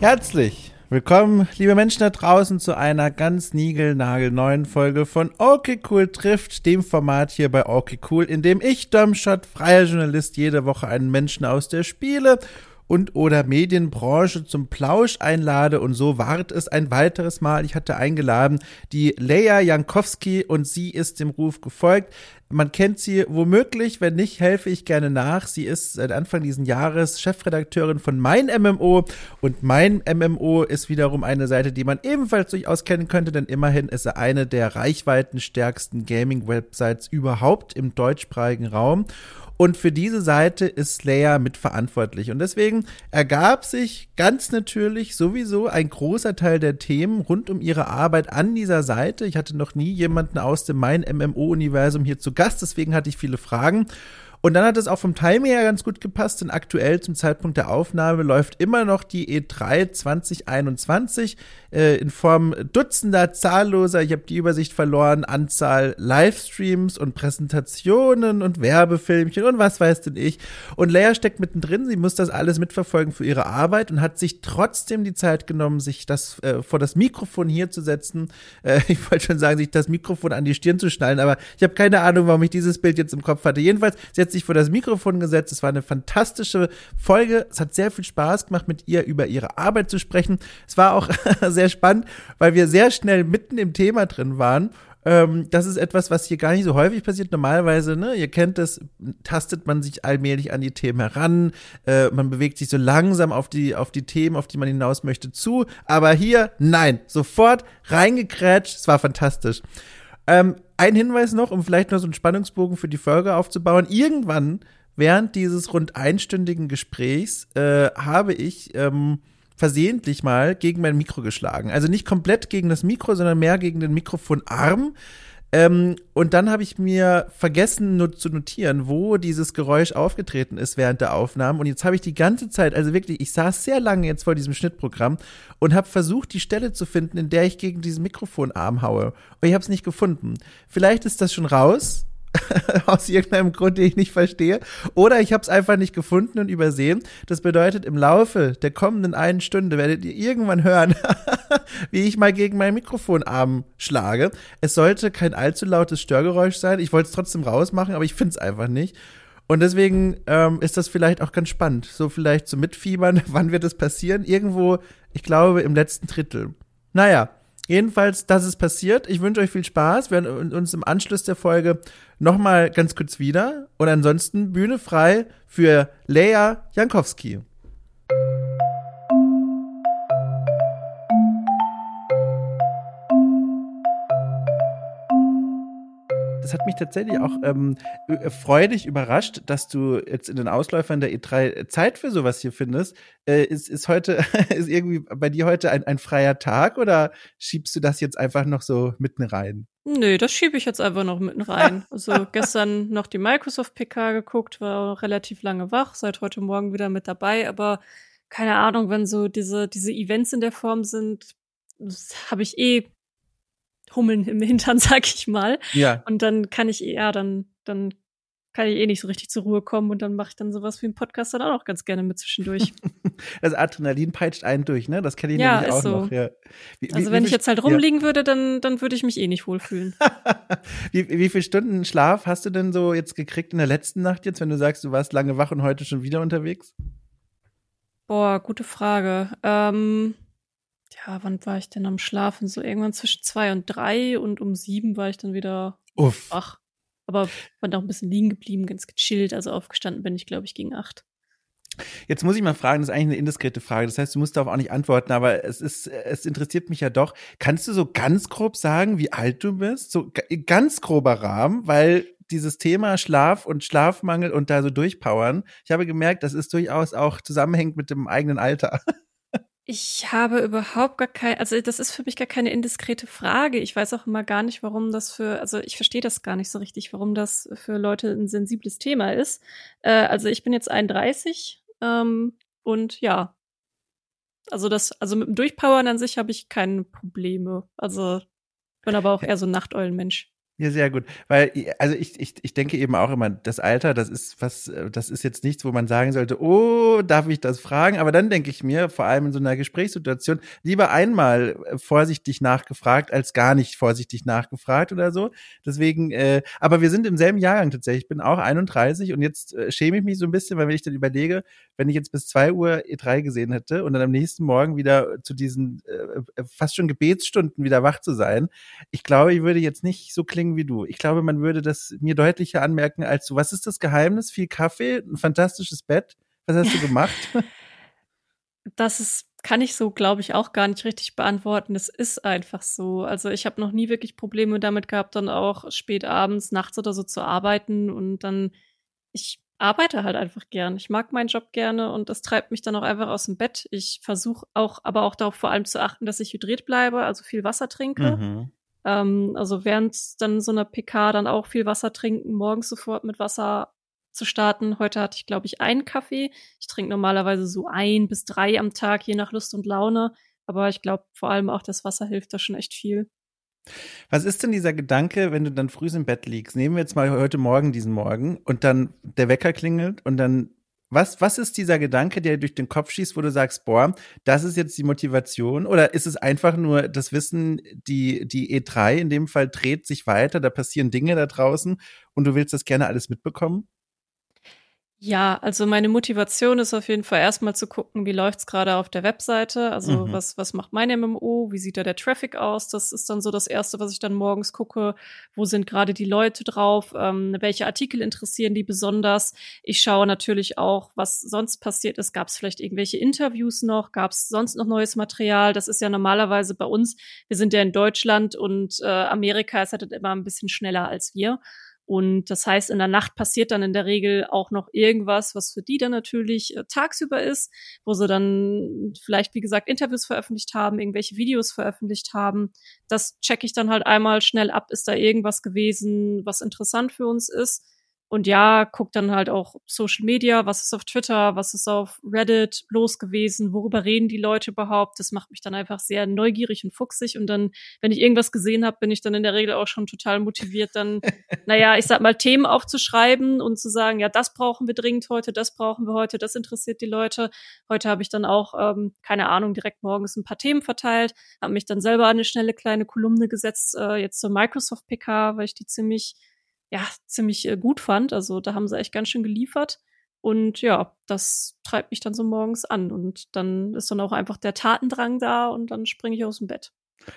Herzlich willkommen, liebe Menschen da draußen, zu einer ganz niegelnagelneuen Folge von Okay Cool trifft, dem Format hier bei Okay Cool, in dem ich, Domshot, freier Journalist, jede Woche einen Menschen aus der Spiele- und oder Medienbranche zum Plausch einlade und so ward es ein weiteres Mal. Ich hatte eingeladen die Leia Jankowski und sie ist dem Ruf gefolgt. Man kennt sie womöglich, wenn nicht, helfe ich gerne nach. Sie ist seit Anfang dieses Jahres Chefredakteurin von Mein MMO und Mein MMO ist wiederum eine Seite, die man ebenfalls durchaus kennen könnte, denn immerhin ist sie eine der reichweitenstärksten Gaming-Websites überhaupt im deutschsprachigen Raum. Und für diese Seite ist Slayer mitverantwortlich. Und deswegen ergab sich ganz natürlich sowieso ein großer Teil der Themen rund um ihre Arbeit an dieser Seite. Ich hatte noch nie jemanden aus dem Mein MMO-Universum hier zu Gast, deswegen hatte ich viele Fragen. Und dann hat es auch vom Timing her ganz gut gepasst, denn aktuell zum Zeitpunkt der Aufnahme läuft immer noch die E3 2021 äh, in Form dutzender zahlloser, ich habe die Übersicht verloren, Anzahl Livestreams und Präsentationen und Werbefilmchen und was weiß denn ich. Und Leia steckt mittendrin, sie muss das alles mitverfolgen für ihre Arbeit und hat sich trotzdem die Zeit genommen, sich das äh, vor das Mikrofon hier zu setzen. Äh, ich wollte schon sagen, sich das Mikrofon an die Stirn zu schnallen, aber ich habe keine Ahnung, warum ich dieses Bild jetzt im Kopf hatte. Jedenfalls, sie hat hat sich vor das Mikrofon gesetzt. Es war eine fantastische Folge. Es hat sehr viel Spaß gemacht, mit ihr über ihre Arbeit zu sprechen. Es war auch sehr spannend, weil wir sehr schnell mitten im Thema drin waren. Ähm, das ist etwas, was hier gar nicht so häufig passiert. Normalerweise, ne, ihr kennt das, tastet man sich allmählich an die Themen heran. Äh, man bewegt sich so langsam auf die, auf die Themen, auf die man hinaus möchte, zu. Aber hier, nein, sofort reingekrätscht. Es war fantastisch. Ähm, ein Hinweis noch, um vielleicht noch so einen Spannungsbogen für die Folge aufzubauen. Irgendwann während dieses rund einstündigen Gesprächs äh, habe ich ähm, versehentlich mal gegen mein Mikro geschlagen. Also nicht komplett gegen das Mikro, sondern mehr gegen den Mikrofonarm. Ähm, und dann habe ich mir vergessen nur zu notieren, wo dieses Geräusch aufgetreten ist während der Aufnahmen. Und jetzt habe ich die ganze Zeit, also wirklich, ich saß sehr lange jetzt vor diesem Schnittprogramm und habe versucht, die Stelle zu finden, in der ich gegen diesen Mikrofonarm haue. Und ich habe es nicht gefunden. Vielleicht ist das schon raus. aus irgendeinem Grund, den ich nicht verstehe. Oder ich habe es einfach nicht gefunden und übersehen. Das bedeutet, im Laufe der kommenden einen Stunde werdet ihr irgendwann hören, wie ich mal gegen meinen Mikrofonarm schlage. Es sollte kein allzu lautes Störgeräusch sein. Ich wollte es trotzdem rausmachen, aber ich finde es einfach nicht. Und deswegen ähm, ist das vielleicht auch ganz spannend. So vielleicht so mitfiebern, wann wird das passieren? Irgendwo, ich glaube, im letzten Drittel. Naja, Jedenfalls, das ist passiert. Ich wünsche euch viel Spaß. Wir hören uns im Anschluss der Folge nochmal ganz kurz wieder. Und ansonsten Bühne frei für Lea Jankowski. Das hat mich tatsächlich auch ähm, äh, freudig überrascht, dass du jetzt in den Ausläufern der E3 Zeit für sowas hier findest. Äh, ist, ist heute, ist irgendwie bei dir heute ein, ein freier Tag oder schiebst du das jetzt einfach noch so mitten rein? Nö, das schiebe ich jetzt einfach noch mitten rein. Also gestern noch die Microsoft PK geguckt, war relativ lange wach, seit heute Morgen wieder mit dabei, aber keine Ahnung, wenn so diese, diese Events in der Form sind, habe ich eh Hummeln im Hintern, sag ich mal. Ja. Und dann kann ich eher, dann, dann kann ich eh nicht so richtig zur Ruhe kommen und dann mache ich dann sowas wie einen Podcast dann auch ganz gerne mit zwischendurch. das Adrenalin peitscht einen durch, ne? Das kenne ich ja, nämlich auch so. noch. Ja. Wie, also wie, wenn wie ich jetzt halt rumliegen ja. würde, dann, dann würde ich mich eh nicht wohlfühlen. wie, wie viele Stunden Schlaf hast du denn so jetzt gekriegt in der letzten Nacht jetzt, wenn du sagst, du warst lange wach und heute schon wieder unterwegs? Boah, gute Frage. Ähm, ja, wann war ich denn am Schlafen? So irgendwann zwischen zwei und drei und um sieben war ich dann wieder Uff. wach. Aber war auch ein bisschen liegen geblieben, ganz gechillt. Also aufgestanden bin ich, glaube ich, gegen acht. Jetzt muss ich mal fragen, das ist eigentlich eine indiskrete Frage. Das heißt, du musst darauf auch nicht antworten, aber es ist, es interessiert mich ja doch. Kannst du so ganz grob sagen, wie alt du bist? So ganz grober Rahmen, weil dieses Thema Schlaf und Schlafmangel und da so durchpowern, ich habe gemerkt, das ist durchaus auch zusammenhängt mit dem eigenen Alter. Ich habe überhaupt gar kein, also das ist für mich gar keine indiskrete Frage. Ich weiß auch immer gar nicht, warum das für, also ich verstehe das gar nicht so richtig, warum das für Leute ein sensibles Thema ist. Äh, also ich bin jetzt 31 ähm, und ja, also das, also mit dem Durchpowern an sich habe ich keine Probleme. Also bin aber auch eher so ein Nachteulenmensch. Ja, sehr gut. Weil, also ich, ich, ich denke eben auch immer, das Alter, das ist was, das ist jetzt nichts, wo man sagen sollte, oh, darf ich das fragen? Aber dann denke ich mir, vor allem in so einer Gesprächssituation, lieber einmal vorsichtig nachgefragt, als gar nicht vorsichtig nachgefragt oder so. Deswegen, äh, aber wir sind im selben Jahrgang tatsächlich. Ich bin auch 31 und jetzt äh, schäme ich mich so ein bisschen, weil wenn ich dann überlege, wenn ich jetzt bis zwei Uhr E3 gesehen hätte und dann am nächsten Morgen wieder zu diesen äh, fast schon Gebetsstunden wieder wach zu sein, ich glaube, ich würde jetzt nicht so klingen wie du. Ich glaube, man würde das mir deutlicher anmerken als du. Was ist das Geheimnis? Viel Kaffee, ein fantastisches Bett. Was hast du gemacht? das ist kann ich so, glaube ich, auch gar nicht richtig beantworten. Es ist einfach so. Also ich habe noch nie wirklich Probleme damit gehabt, dann auch spät abends, nachts oder so zu arbeiten und dann ich arbeite halt einfach gern. Ich mag meinen Job gerne und das treibt mich dann auch einfach aus dem Bett. Ich versuche auch, aber auch darauf vor allem zu achten, dass ich hydriert bleibe, also viel Wasser trinke. Mhm. Ähm, also während dann so einer PK dann auch viel Wasser trinken, morgens sofort mit Wasser zu starten. Heute hatte ich, glaube ich, einen Kaffee. Ich trinke normalerweise so ein bis drei am Tag, je nach Lust und Laune. Aber ich glaube, vor allem auch das Wasser hilft da schon echt viel. Was ist denn dieser Gedanke, wenn du dann früh im Bett liegst? Nehmen wir jetzt mal heute Morgen diesen Morgen und dann der Wecker klingelt und dann was, was ist dieser Gedanke, der durch den Kopf schießt, wo du sagst, boah, das ist jetzt die Motivation? Oder ist es einfach nur das Wissen, die, die E3 in dem Fall dreht sich weiter, da passieren Dinge da draußen und du willst das gerne alles mitbekommen? Ja, also meine Motivation ist auf jeden Fall erstmal zu gucken, wie läuft's gerade auf der Webseite. Also mhm. was, was macht mein MMO? Wie sieht da der Traffic aus? Das ist dann so das Erste, was ich dann morgens gucke. Wo sind gerade die Leute drauf? Ähm, welche Artikel interessieren die besonders? Ich schaue natürlich auch, was sonst passiert ist. Gab es vielleicht irgendwelche Interviews noch? Gab es sonst noch neues Material? Das ist ja normalerweise bei uns. Wir sind ja in Deutschland und äh, Amerika ist halt immer ein bisschen schneller als wir. Und das heißt, in der Nacht passiert dann in der Regel auch noch irgendwas, was für die dann natürlich äh, tagsüber ist, wo sie dann vielleicht, wie gesagt, Interviews veröffentlicht haben, irgendwelche Videos veröffentlicht haben. Das checke ich dann halt einmal schnell ab. Ist da irgendwas gewesen, was interessant für uns ist? Und ja, guck dann halt auch Social Media, was ist auf Twitter, was ist auf Reddit los gewesen, worüber reden die Leute überhaupt. Das macht mich dann einfach sehr neugierig und fuchsig. Und dann, wenn ich irgendwas gesehen habe, bin ich dann in der Regel auch schon total motiviert, dann, naja, ich sag mal, Themen aufzuschreiben und zu sagen, ja, das brauchen wir dringend heute, das brauchen wir heute, das interessiert die Leute. Heute habe ich dann auch, ähm, keine Ahnung, direkt morgens ein paar Themen verteilt, habe mich dann selber eine schnelle kleine Kolumne gesetzt, äh, jetzt zur Microsoft PK, weil ich die ziemlich ja, ziemlich äh, gut fand. Also da haben sie echt ganz schön geliefert. Und ja, das treibt mich dann so morgens an. Und dann ist dann auch einfach der Tatendrang da und dann springe ich aus dem Bett.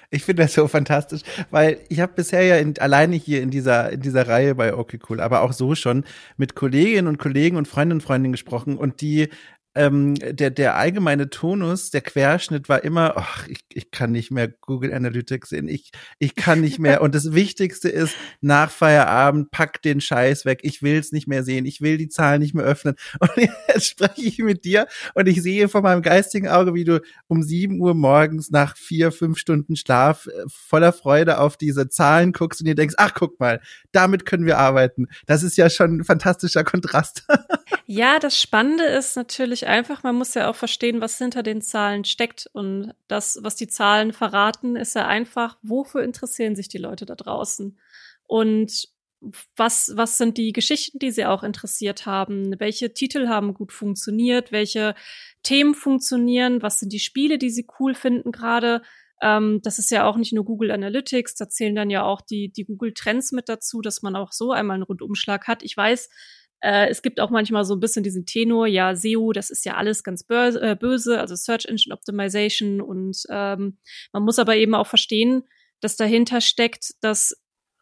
Ich finde das so fantastisch, weil ich habe bisher ja in, alleine hier in dieser in dieser Reihe bei Okay aber auch so schon mit Kolleginnen und Kollegen und Freundinnen und Freundinnen gesprochen und die ähm, der, der allgemeine Tonus, der Querschnitt war immer, ach, ich, ich kann nicht mehr Google Analytics sehen, ich, ich kann nicht mehr. Und das Wichtigste ist, nach Feierabend, pack den Scheiß weg, ich will es nicht mehr sehen, ich will die Zahlen nicht mehr öffnen. Und jetzt spreche ich mit dir und ich sehe vor meinem geistigen Auge, wie du um sieben Uhr morgens nach vier, fünf Stunden Schlaf äh, voller Freude auf diese Zahlen guckst und dir denkst, ach, guck mal, damit können wir arbeiten. Das ist ja schon ein fantastischer Kontrast. Ja, das Spannende ist natürlich einfach, man muss ja auch verstehen, was hinter den Zahlen steckt. Und das, was die Zahlen verraten, ist ja einfach, wofür interessieren sich die Leute da draußen? Und was, was sind die Geschichten, die sie auch interessiert haben? Welche Titel haben gut funktioniert? Welche Themen funktionieren? Was sind die Spiele, die sie cool finden gerade? Ähm, das ist ja auch nicht nur Google Analytics, da zählen dann ja auch die, die Google Trends mit dazu, dass man auch so einmal einen Rundumschlag hat. Ich weiß, äh, es gibt auch manchmal so ein bisschen diesen Tenor, ja, SEO, das ist ja alles ganz böse, äh, böse also Search Engine Optimization. Und ähm, man muss aber eben auch verstehen, dass dahinter steckt, dass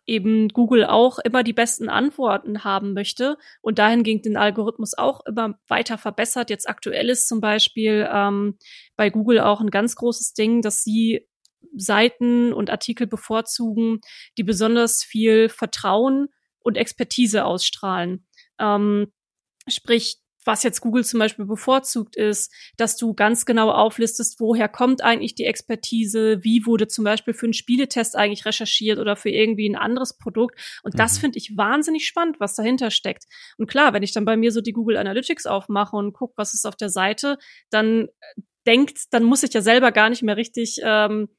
eben Google auch immer die besten Antworten haben möchte und dahingehend den Algorithmus auch immer weiter verbessert. Jetzt aktuell ist zum Beispiel ähm, bei Google auch ein ganz großes Ding, dass sie Seiten und Artikel bevorzugen, die besonders viel Vertrauen und Expertise ausstrahlen. Ähm, sprich, was jetzt Google zum Beispiel bevorzugt ist, dass du ganz genau auflistest, woher kommt eigentlich die Expertise, wie wurde zum Beispiel für einen Spieletest eigentlich recherchiert oder für irgendwie ein anderes Produkt. Und das mhm. finde ich wahnsinnig spannend, was dahinter steckt. Und klar, wenn ich dann bei mir so die Google Analytics aufmache und gucke, was ist auf der Seite, dann denkt, dann muss ich ja selber gar nicht mehr richtig ähm,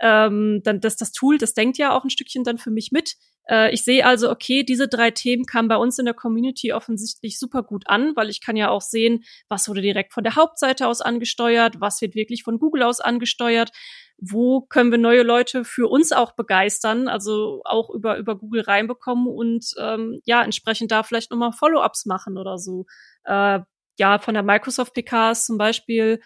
ähm, dann das, das Tool, das denkt ja auch ein Stückchen dann für mich mit. Äh, ich sehe also, okay, diese drei Themen kamen bei uns in der Community offensichtlich super gut an, weil ich kann ja auch sehen, was wurde direkt von der Hauptseite aus angesteuert, was wird wirklich von Google aus angesteuert wo können wir neue Leute für uns auch begeistern, also auch über, über Google reinbekommen und ähm, ja, entsprechend da vielleicht nochmal Follow-ups machen oder so. Äh, ja, von der Microsoft PKs zum Beispiel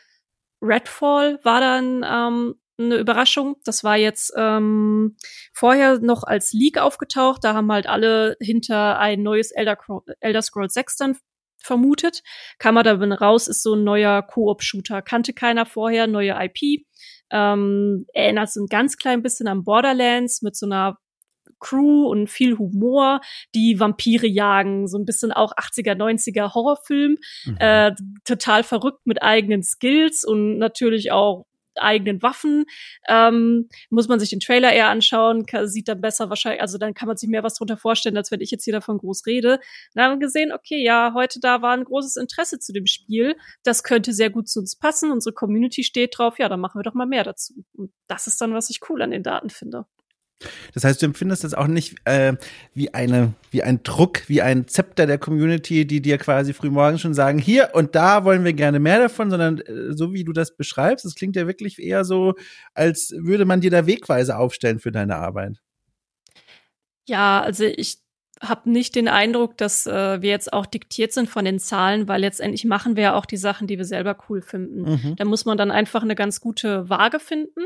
Redfall war dann ähm, eine Überraschung. Das war jetzt ähm, vorher noch als Leak aufgetaucht. Da haben halt alle hinter ein neues Elder, Elder Scrolls 6 dann vermutet. Kam da raus, ist so ein neuer Koop-Shooter. Kannte keiner vorher, neue IP. Ähm, erinnert so ein ganz klein bisschen an Borderlands mit so einer Crew und viel Humor, die Vampire jagen, so ein bisschen auch 80er, 90er Horrorfilm, mhm. äh, total verrückt mit eigenen Skills und natürlich auch eigenen Waffen. Ähm, muss man sich den Trailer eher anschauen, kann, sieht dann besser wahrscheinlich, also dann kann man sich mehr was drunter vorstellen, als wenn ich jetzt hier davon groß rede. Dann haben wir gesehen, okay, ja, heute da war ein großes Interesse zu dem Spiel. Das könnte sehr gut zu uns passen. Unsere Community steht drauf. Ja, dann machen wir doch mal mehr dazu. Und das ist dann, was ich cool an den Daten finde. Das heißt, du empfindest das auch nicht äh, wie eine, wie ein Druck, wie ein Zepter der Community, die dir quasi frühmorgens schon sagen, hier und da wollen wir gerne mehr davon, sondern äh, so wie du das beschreibst, das klingt ja wirklich eher so, als würde man dir da Wegweise aufstellen für deine Arbeit. Ja, also ich habe nicht den Eindruck, dass äh, wir jetzt auch diktiert sind von den Zahlen, weil letztendlich machen wir ja auch die Sachen, die wir selber cool finden. Mhm. Da muss man dann einfach eine ganz gute Waage finden.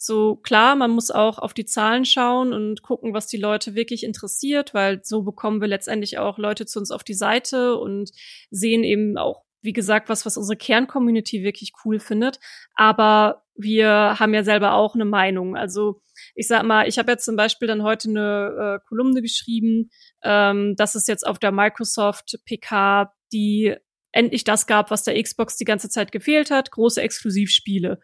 So klar, man muss auch auf die Zahlen schauen und gucken, was die Leute wirklich interessiert, weil so bekommen wir letztendlich auch Leute zu uns auf die Seite und sehen eben auch, wie gesagt, was, was unsere Kerncommunity wirklich cool findet. Aber wir haben ja selber auch eine Meinung. Also ich sag mal, ich habe jetzt zum Beispiel dann heute eine äh, Kolumne geschrieben, ähm, dass es jetzt auf der Microsoft PK die endlich das gab, was der Xbox die ganze Zeit gefehlt hat, große Exklusivspiele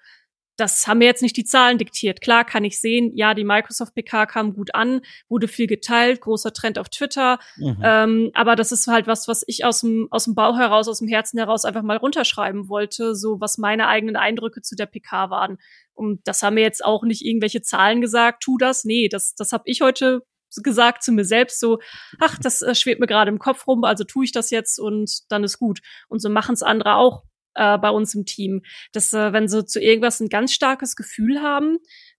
das haben mir jetzt nicht die Zahlen diktiert. Klar kann ich sehen, ja, die Microsoft PK kam gut an, wurde viel geteilt, großer Trend auf Twitter. Mhm. Ähm, aber das ist halt was, was ich aus dem, aus dem Bauch heraus, aus dem Herzen heraus einfach mal runterschreiben wollte, so was meine eigenen Eindrücke zu der PK waren. Und das haben mir jetzt auch nicht irgendwelche Zahlen gesagt, tu das. Nee, das, das habe ich heute gesagt zu mir selbst so, ach, das äh, schwebt mir gerade im Kopf rum, also tue ich das jetzt und dann ist gut. Und so machen es andere auch äh, bei uns im Team, dass äh, wenn sie zu irgendwas ein ganz starkes Gefühl haben,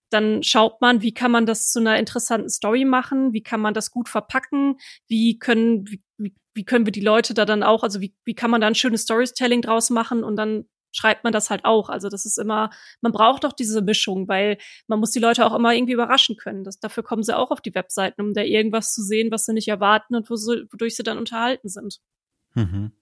dann schaut man, wie kann man das zu einer interessanten Story machen, wie kann man das gut verpacken, wie können, wie, wie können wir die Leute da dann auch, also wie, wie kann man da ein schönes Storytelling draus machen und dann schreibt man das halt auch. Also das ist immer, man braucht doch diese Mischung, weil man muss die Leute auch immer irgendwie überraschen können. Das, dafür kommen sie auch auf die Webseiten, um da irgendwas zu sehen, was sie nicht erwarten und wodurch sie dann unterhalten sind. Mhm.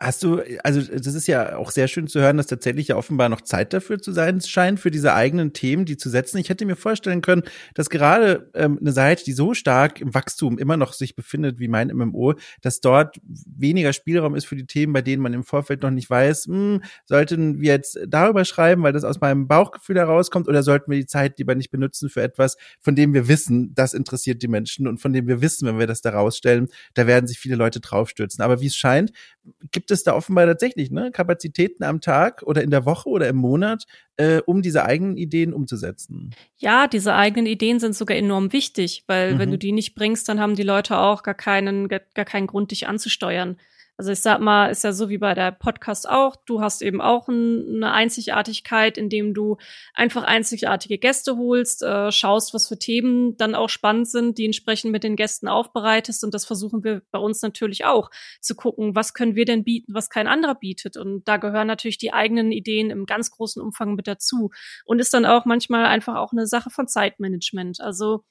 Hast du, also das ist ja auch sehr schön zu hören, dass tatsächlich ja offenbar noch Zeit dafür zu sein scheint, für diese eigenen Themen, die zu setzen. Ich hätte mir vorstellen können, dass gerade ähm, eine Seite, die so stark im Wachstum immer noch sich befindet wie mein MMO, dass dort weniger Spielraum ist für die Themen, bei denen man im Vorfeld noch nicht weiß, hm, sollten wir jetzt darüber schreiben, weil das aus meinem Bauchgefühl herauskommt, oder sollten wir die Zeit lieber nicht benutzen für etwas, von dem wir wissen, das interessiert die Menschen und von dem wir wissen, wenn wir das da rausstellen, da werden sich viele Leute draufstürzen. Aber wie es scheint, gibt es da offenbar tatsächlich ne, Kapazitäten am Tag oder in der Woche oder im Monat, äh, um diese eigenen Ideen umzusetzen. Ja, diese eigenen Ideen sind sogar enorm wichtig, weil mhm. wenn du die nicht bringst, dann haben die Leute auch gar keinen, gar, gar keinen Grund, dich anzusteuern. Also ich sag mal, ist ja so wie bei der Podcast auch. Du hast eben auch ein, eine Einzigartigkeit, indem du einfach einzigartige Gäste holst, äh, schaust, was für Themen dann auch spannend sind, die entsprechend mit den Gästen aufbereitest. Und das versuchen wir bei uns natürlich auch zu gucken, was können wir denn bieten, was kein anderer bietet. Und da gehören natürlich die eigenen Ideen im ganz großen Umfang mit dazu. Und ist dann auch manchmal einfach auch eine Sache von Zeitmanagement. Also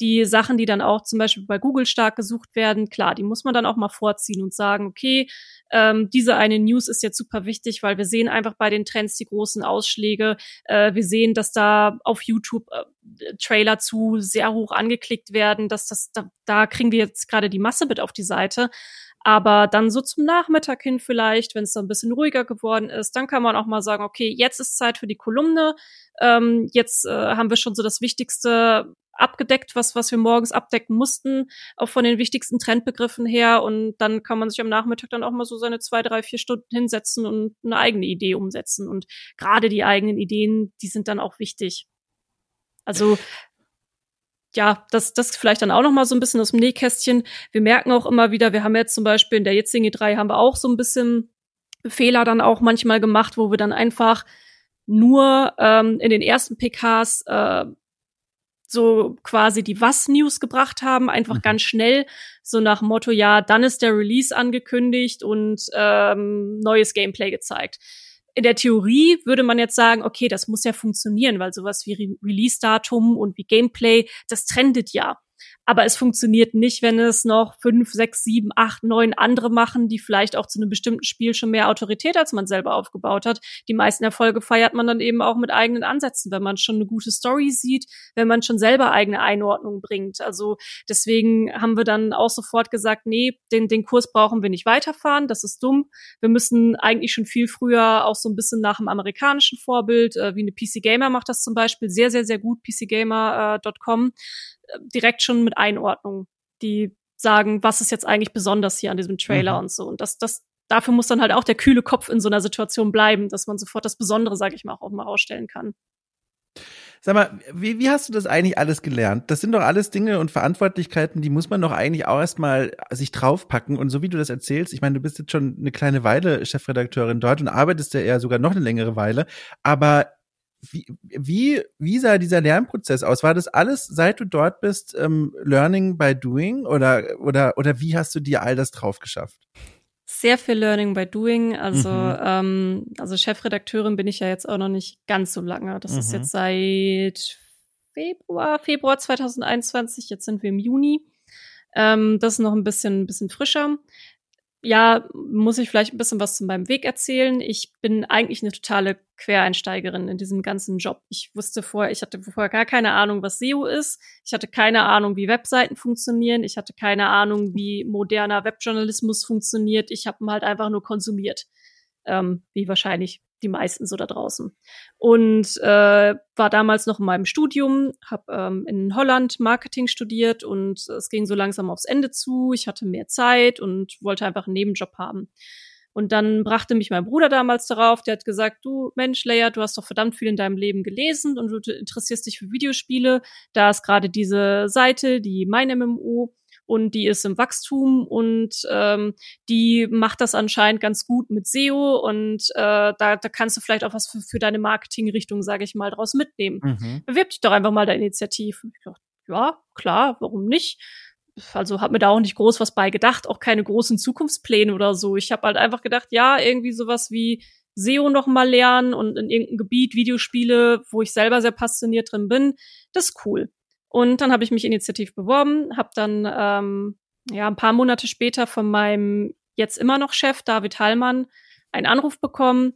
die Sachen, die dann auch zum Beispiel bei Google stark gesucht werden, klar, die muss man dann auch mal vorziehen und sagen, okay, ähm, diese eine News ist jetzt super wichtig, weil wir sehen einfach bei den Trends die großen Ausschläge. Äh, wir sehen, dass da auf YouTube äh, Trailer zu sehr hoch angeklickt werden, dass das da, da kriegen wir jetzt gerade die Masse mit auf die Seite. Aber dann so zum Nachmittag hin vielleicht, wenn es dann ein bisschen ruhiger geworden ist, dann kann man auch mal sagen, okay, jetzt ist Zeit für die Kolumne. Ähm, jetzt äh, haben wir schon so das Wichtigste abgedeckt, was, was wir morgens abdecken mussten, auch von den wichtigsten Trendbegriffen her. Und dann kann man sich am Nachmittag dann auch mal so seine zwei, drei, vier Stunden hinsetzen und eine eigene Idee umsetzen. Und gerade die eigenen Ideen, die sind dann auch wichtig. Also ja, das, das vielleicht dann auch noch mal so ein bisschen aus dem Nähkästchen. Wir merken auch immer wieder, wir haben jetzt zum Beispiel in der jetzigen E3 haben wir auch so ein bisschen Fehler dann auch manchmal gemacht, wo wir dann einfach nur ähm, in den ersten PKs äh, so quasi die Was-News gebracht haben, einfach mhm. ganz schnell, so nach Motto, ja, dann ist der Release angekündigt und ähm, neues Gameplay gezeigt. In der Theorie würde man jetzt sagen, okay, das muss ja funktionieren, weil sowas wie Re Release-Datum und wie Gameplay, das trendet ja. Aber es funktioniert nicht, wenn es noch fünf, sechs, sieben, acht, neun andere machen, die vielleicht auch zu einem bestimmten Spiel schon mehr Autorität als man selber aufgebaut hat. Die meisten Erfolge feiert man dann eben auch mit eigenen Ansätzen, wenn man schon eine gute Story sieht, wenn man schon selber eigene Einordnungen bringt. Also deswegen haben wir dann auch sofort gesagt, nee, den, den Kurs brauchen wir nicht weiterfahren, das ist dumm. Wir müssen eigentlich schon viel früher auch so ein bisschen nach dem amerikanischen Vorbild, äh, wie eine PC Gamer macht das zum Beispiel sehr, sehr, sehr gut, pcgamer.com direkt schon mit Einordnung, die sagen, was ist jetzt eigentlich besonders hier an diesem Trailer mhm. und so. Und das, das, dafür muss dann halt auch der kühle Kopf in so einer Situation bleiben, dass man sofort das Besondere, sage ich mal, auch mal ausstellen kann. Sag mal, wie, wie hast du das eigentlich alles gelernt? Das sind doch alles Dinge und Verantwortlichkeiten, die muss man doch eigentlich auch erstmal sich draufpacken. Und so wie du das erzählst, ich meine, du bist jetzt schon eine kleine Weile Chefredakteurin dort und arbeitest ja eher sogar noch eine längere Weile. Aber wie, wie, wie sah dieser Lernprozess aus? War das alles, seit du dort bist, ähm, Learning by Doing oder, oder, oder wie hast du dir all das drauf geschafft? Sehr viel Learning by Doing. Also, mhm. ähm, also Chefredakteurin bin ich ja jetzt auch noch nicht ganz so lange. Das mhm. ist jetzt seit Februar, Februar 2021. Jetzt sind wir im Juni. Ähm, das ist noch ein bisschen, ein bisschen frischer ja, muss ich vielleicht ein bisschen was zu meinem Weg erzählen. Ich bin eigentlich eine totale Quereinsteigerin in diesem ganzen Job. Ich wusste vorher, ich hatte vorher gar keine Ahnung, was SEO ist. Ich hatte keine Ahnung, wie Webseiten funktionieren. Ich hatte keine Ahnung, wie moderner Webjournalismus funktioniert. Ich habe halt einfach nur konsumiert, ähm, wie wahrscheinlich die meisten so da draußen. Und äh, war damals noch in meinem Studium, habe ähm, in Holland Marketing studiert und es ging so langsam aufs Ende zu. Ich hatte mehr Zeit und wollte einfach einen Nebenjob haben. Und dann brachte mich mein Bruder damals darauf, der hat gesagt, du Mensch, Leia, du hast doch verdammt viel in deinem Leben gelesen und du interessierst dich für Videospiele. Da ist gerade diese Seite, die Mein MMO, und die ist im Wachstum und ähm, die macht das anscheinend ganz gut mit SEO und äh, da, da kannst du vielleicht auch was für, für deine Marketingrichtung, sage ich mal, draus mitnehmen. Mhm. Bewirb dich doch einfach mal der Initiative. Ich dachte, ja, klar, warum nicht? Also habe mir da auch nicht groß was bei gedacht, auch keine großen Zukunftspläne oder so. Ich habe halt einfach gedacht, ja, irgendwie sowas wie SEO noch mal lernen und in irgendeinem Gebiet Videospiele, wo ich selber sehr passioniert drin bin, das ist cool. Und dann habe ich mich initiativ beworben, habe dann ähm, ja ein paar Monate später von meinem jetzt immer noch Chef David Hallmann einen Anruf bekommen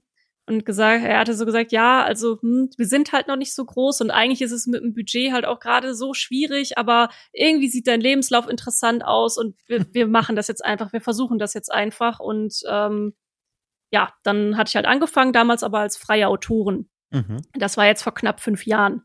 und gesagt, er hatte so gesagt, ja, also hm, wir sind halt noch nicht so groß und eigentlich ist es mit dem Budget halt auch gerade so schwierig, aber irgendwie sieht dein Lebenslauf interessant aus und wir, wir machen das jetzt einfach, wir versuchen das jetzt einfach und ähm, ja, dann hatte ich halt angefangen, damals aber als freie Autorin. Mhm. Das war jetzt vor knapp fünf Jahren.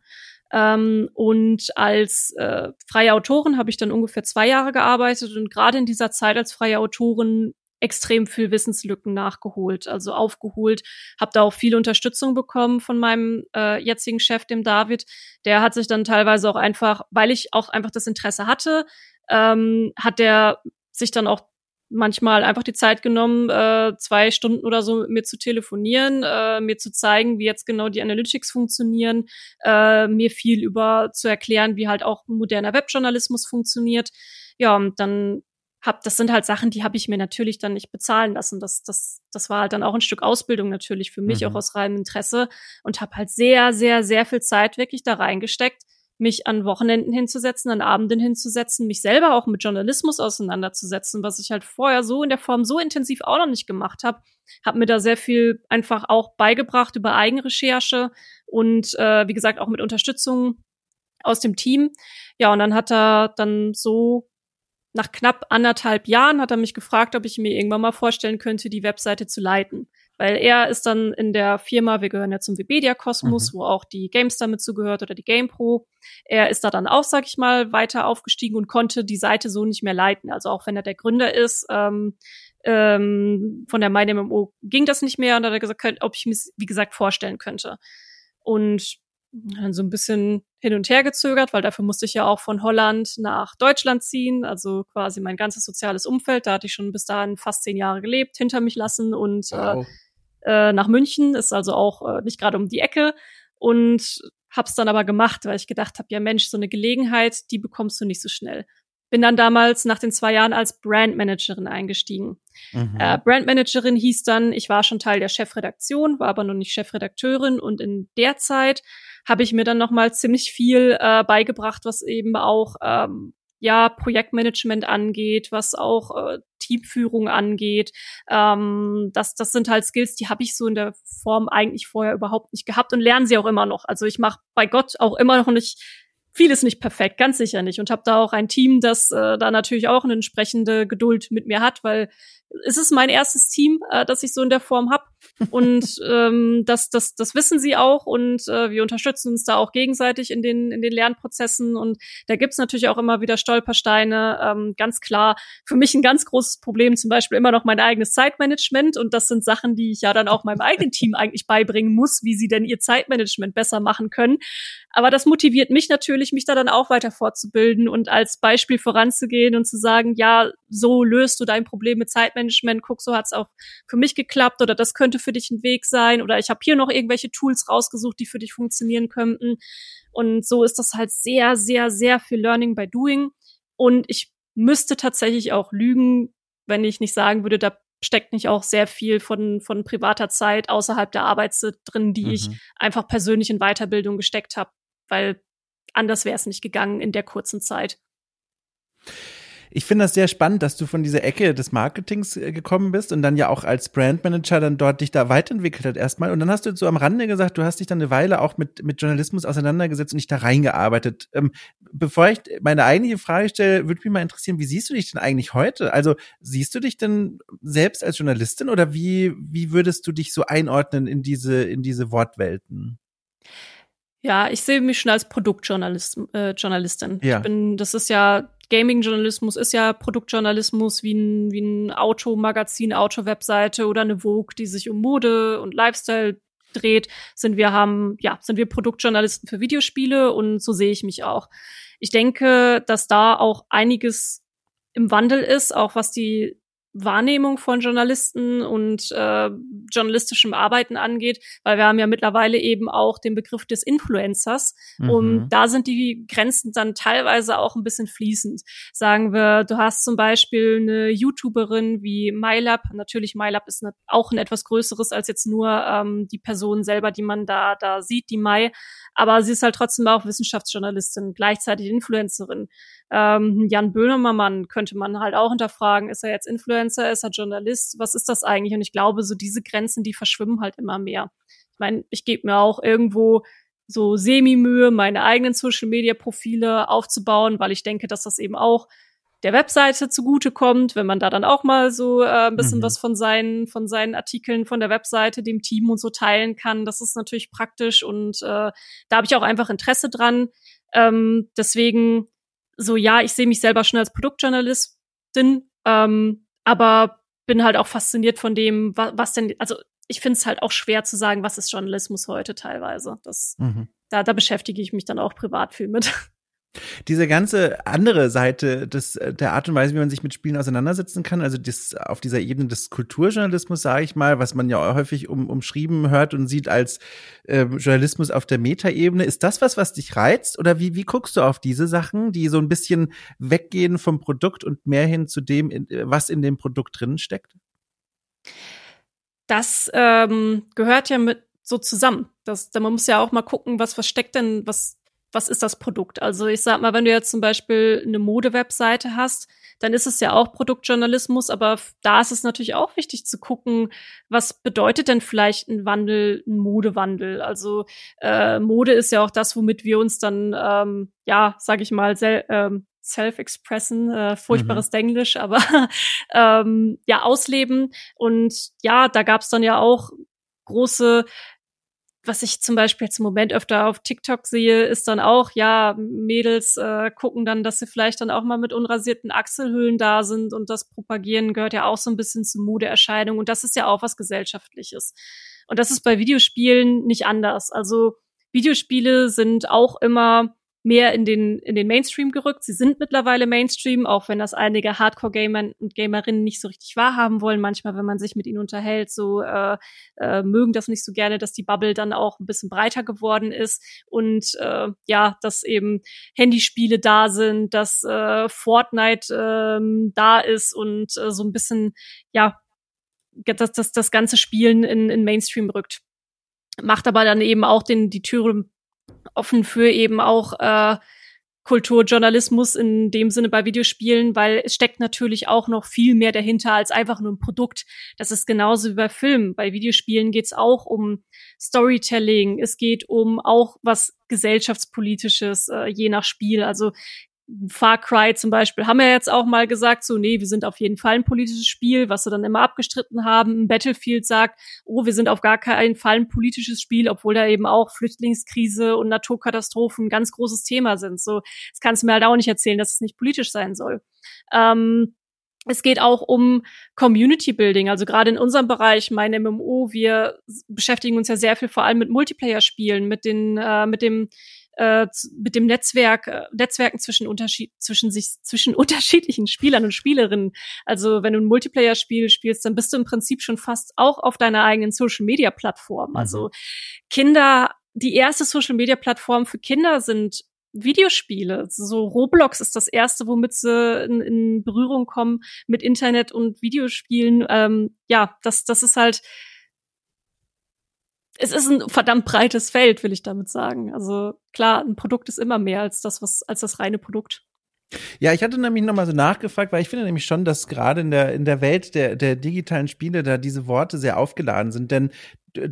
Ähm, und als äh, freie Autorin habe ich dann ungefähr zwei Jahre gearbeitet und gerade in dieser Zeit als freie Autorin extrem viel Wissenslücken nachgeholt, also aufgeholt, habe da auch viel Unterstützung bekommen von meinem äh, jetzigen Chef, dem David. Der hat sich dann teilweise auch einfach, weil ich auch einfach das Interesse hatte, ähm, hat der sich dann auch manchmal einfach die Zeit genommen, äh, zwei Stunden oder so mit mir zu telefonieren, äh, mir zu zeigen, wie jetzt genau die Analytics funktionieren, äh, mir viel über zu erklären, wie halt auch moderner Webjournalismus funktioniert. Ja, und dann hab, das sind halt Sachen, die habe ich mir natürlich dann nicht bezahlen lassen. Das, das, das war halt dann auch ein Stück Ausbildung natürlich für mich, mhm. auch aus reinem Interesse und habe halt sehr, sehr, sehr viel Zeit wirklich da reingesteckt, mich an Wochenenden hinzusetzen, an Abenden hinzusetzen, mich selber auch mit Journalismus auseinanderzusetzen, was ich halt vorher so in der Form so intensiv auch noch nicht gemacht habe. Hab mir da sehr viel einfach auch beigebracht über Eigenrecherche und äh, wie gesagt auch mit Unterstützung aus dem Team. Ja, und dann hat er dann so nach knapp anderthalb Jahren hat er mich gefragt, ob ich mir irgendwann mal vorstellen könnte, die Webseite zu leiten. Weil er ist dann in der Firma, wir gehören ja zum Webedia-Kosmos, mhm. wo auch die GameStar mit zugehört oder die GamePro. Er ist da dann auch, sag ich mal, weiter aufgestiegen und konnte die Seite so nicht mehr leiten. Also auch wenn er der Gründer ist, ähm, ähm, von der MyMMO ging das nicht mehr und hat er gesagt, ob ich mir wie gesagt vorstellen könnte. Und dann so ein bisschen hin und her gezögert, weil dafür musste ich ja auch von Holland nach Deutschland ziehen, also quasi mein ganzes soziales Umfeld. Da hatte ich schon bis dahin fast zehn Jahre gelebt, hinter mich lassen und äh, wow. äh, nach München ist also auch äh, nicht gerade um die Ecke und hab's dann aber gemacht, weil ich gedacht habe, ja Mensch, so eine Gelegenheit, die bekommst du nicht so schnell. Bin dann damals nach den zwei Jahren als Brandmanagerin eingestiegen. Mhm. Äh, Brandmanagerin hieß dann, ich war schon Teil der Chefredaktion, war aber noch nicht Chefredakteurin und in der Zeit habe ich mir dann noch mal ziemlich viel äh, beigebracht, was eben auch ähm, ja Projektmanagement angeht, was auch äh, Teamführung angeht. Ähm, das, das sind halt Skills, die habe ich so in der Form eigentlich vorher überhaupt nicht gehabt und lernen sie auch immer noch. Also ich mache bei Gott auch immer noch nicht vieles nicht perfekt, ganz sicher nicht. Und habe da auch ein Team, das äh, da natürlich auch eine entsprechende Geduld mit mir hat, weil es ist mein erstes Team, äh, das ich so in der Form hab und ähm, das, das, das wissen sie auch und äh, wir unterstützen uns da auch gegenseitig in den, in den Lernprozessen und da gibt's natürlich auch immer wieder Stolpersteine. Ähm, ganz klar, für mich ein ganz großes Problem zum Beispiel immer noch mein eigenes Zeitmanagement und das sind Sachen, die ich ja dann auch meinem eigenen Team eigentlich beibringen muss, wie sie denn ihr Zeitmanagement besser machen können. Aber das motiviert mich natürlich, mich da dann auch weiter fortzubilden und als Beispiel voranzugehen und zu sagen, ja, so löst du dein Problem mit Zeitmanagement, guck, so hat's auch für mich geklappt oder das könnte für dich ein Weg sein oder ich habe hier noch irgendwelche Tools rausgesucht, die für dich funktionieren könnten. Und so ist das halt sehr, sehr, sehr viel Learning by Doing. Und ich müsste tatsächlich auch lügen, wenn ich nicht sagen würde, da steckt nicht auch sehr viel von, von privater Zeit außerhalb der Arbeitszeit drin, die mhm. ich einfach persönlich in Weiterbildung gesteckt habe, weil anders wäre es nicht gegangen in der kurzen Zeit. Ich finde das sehr spannend, dass du von dieser Ecke des Marketings äh, gekommen bist und dann ja auch als Brandmanager dann dort dich da weiterentwickelt hat erstmal. Und dann hast du so am Rande gesagt, du hast dich dann eine Weile auch mit, mit Journalismus auseinandergesetzt und dich da reingearbeitet. Ähm, bevor ich meine eigentliche Frage stelle, würde mich mal interessieren, wie siehst du dich denn eigentlich heute? Also siehst du dich denn selbst als Journalistin oder wie, wie würdest du dich so einordnen in diese, in diese Wortwelten? Ja, ich sehe mich schon als Produktjournalist, äh, Journalistin. Ja. Ich bin, das ist ja Gaming-Journalismus ist ja Produktjournalismus wie ein, wie ein Automagazin, Auto-Webseite oder eine Vogue, die sich um Mode und Lifestyle dreht, sind wir haben, ja, sind wir Produktjournalisten für Videospiele und so sehe ich mich auch. Ich denke, dass da auch einiges im Wandel ist, auch was die Wahrnehmung von Journalisten und äh, journalistischem Arbeiten angeht, weil wir haben ja mittlerweile eben auch den Begriff des Influencers mhm. und da sind die Grenzen dann teilweise auch ein bisschen fließend. Sagen wir, du hast zum Beispiel eine YouTuberin wie MyLab, natürlich MyLab ist eine, auch ein etwas größeres als jetzt nur ähm, die Person selber, die man da da sieht, die Mai, aber sie ist halt trotzdem auch Wissenschaftsjournalistin, gleichzeitig Influencerin. Ähm, Jan Böhmermann könnte man halt auch hinterfragen, ist er jetzt Influencer, ist er Journalist, was ist das eigentlich? Und ich glaube, so diese Grenzen, die verschwimmen halt immer mehr. Ich meine, ich gebe mir auch irgendwo so semi-Mühe, meine eigenen Social-Media-Profile aufzubauen, weil ich denke, dass das eben auch der Webseite zugutekommt, wenn man da dann auch mal so äh, ein bisschen mhm. was von seinen, von seinen Artikeln von der Webseite, dem Team und so teilen kann. Das ist natürlich praktisch und äh, da habe ich auch einfach Interesse dran. Ähm, deswegen so, ja, ich sehe mich selber schon als Produktjournalistin, ähm, aber bin halt auch fasziniert von dem, was, was denn, also ich finde es halt auch schwer zu sagen, was ist Journalismus heute teilweise. Das, mhm. da, da beschäftige ich mich dann auch privat viel mit. Diese ganze andere Seite des, der Art und Weise, wie man sich mit Spielen auseinandersetzen kann, also das, auf dieser Ebene des Kulturjournalismus, sage ich mal, was man ja häufig um, umschrieben hört und sieht als äh, Journalismus auf der Metaebene, ist das was, was dich reizt? Oder wie, wie guckst du auf diese Sachen, die so ein bisschen weggehen vom Produkt und mehr hin zu dem, was in dem Produkt drin steckt? Das ähm, gehört ja mit so zusammen. Das, man muss ja auch mal gucken, was, was steckt denn, was was ist das Produkt? Also ich sag mal, wenn du jetzt zum Beispiel eine Mode-Webseite hast, dann ist es ja auch Produktjournalismus, aber da ist es natürlich auch wichtig zu gucken, was bedeutet denn vielleicht ein Wandel, ein Modewandel? Also äh, Mode ist ja auch das, womit wir uns dann, ähm, ja, sag ich mal, sel ähm, self-expressen, äh, furchtbares mhm. Englisch, aber ähm, ja, ausleben. Und ja, da gab's dann ja auch große was ich zum Beispiel jetzt im Moment öfter auf TikTok sehe, ist dann auch, ja, Mädels äh, gucken dann, dass sie vielleicht dann auch mal mit unrasierten Achselhöhlen da sind und das Propagieren gehört ja auch so ein bisschen zur Modeerscheinung und das ist ja auch was Gesellschaftliches. Und das ist bei Videospielen nicht anders. Also Videospiele sind auch immer mehr in den, in den Mainstream gerückt. Sie sind mittlerweile Mainstream, auch wenn das einige Hardcore-Gamer und Gamerinnen nicht so richtig wahrhaben wollen. Manchmal, wenn man sich mit ihnen unterhält, so äh, äh, mögen das nicht so gerne, dass die Bubble dann auch ein bisschen breiter geworden ist und äh, ja, dass eben Handyspiele da sind, dass äh, Fortnite äh, da ist und äh, so ein bisschen, ja, dass das, das ganze Spielen in, in Mainstream rückt. Macht aber dann eben auch den, die Türe offen für eben auch äh, Kulturjournalismus in dem Sinne bei Videospielen, weil es steckt natürlich auch noch viel mehr dahinter als einfach nur ein Produkt. Das ist genauso wie bei Filmen. Bei Videospielen geht es auch um Storytelling. Es geht um auch was gesellschaftspolitisches, äh, je nach Spiel. Also Far Cry zum Beispiel haben wir jetzt auch mal gesagt, so, nee, wir sind auf jeden Fall ein politisches Spiel, was sie dann immer abgestritten haben. Battlefield sagt, oh, wir sind auf gar keinen Fall ein politisches Spiel, obwohl da eben auch Flüchtlingskrise und Naturkatastrophen ein ganz großes Thema sind. So, das kannst du mir halt auch nicht erzählen, dass es nicht politisch sein soll. Ähm, es geht auch um Community Building, also gerade in unserem Bereich, mein MMO, wir beschäftigen uns ja sehr viel vor allem mit Multiplayer-Spielen, mit den, äh, mit dem äh, mit dem Netzwerk, äh, Netzwerken zwischen Unterschied, zwischen sich, zwischen unterschiedlichen Spielern und Spielerinnen. Also wenn du ein Multiplayer-Spiel spielst, dann bist du im Prinzip schon fast auch auf deiner eigenen Social-Media-Plattform. Mhm. Also Kinder, die erste Social-Media-Plattform für Kinder sind Videospiele. So Roblox ist das erste, womit sie in, in Berührung kommen mit Internet und Videospielen. Ähm, ja, das, das ist halt es ist ein verdammt breites Feld, will ich damit sagen. Also klar, ein Produkt ist immer mehr als das, was als das reine Produkt. Ja, ich hatte nämlich nochmal so nachgefragt, weil ich finde nämlich schon, dass gerade in der, in der Welt der, der digitalen Spiele da diese Worte sehr aufgeladen sind. Denn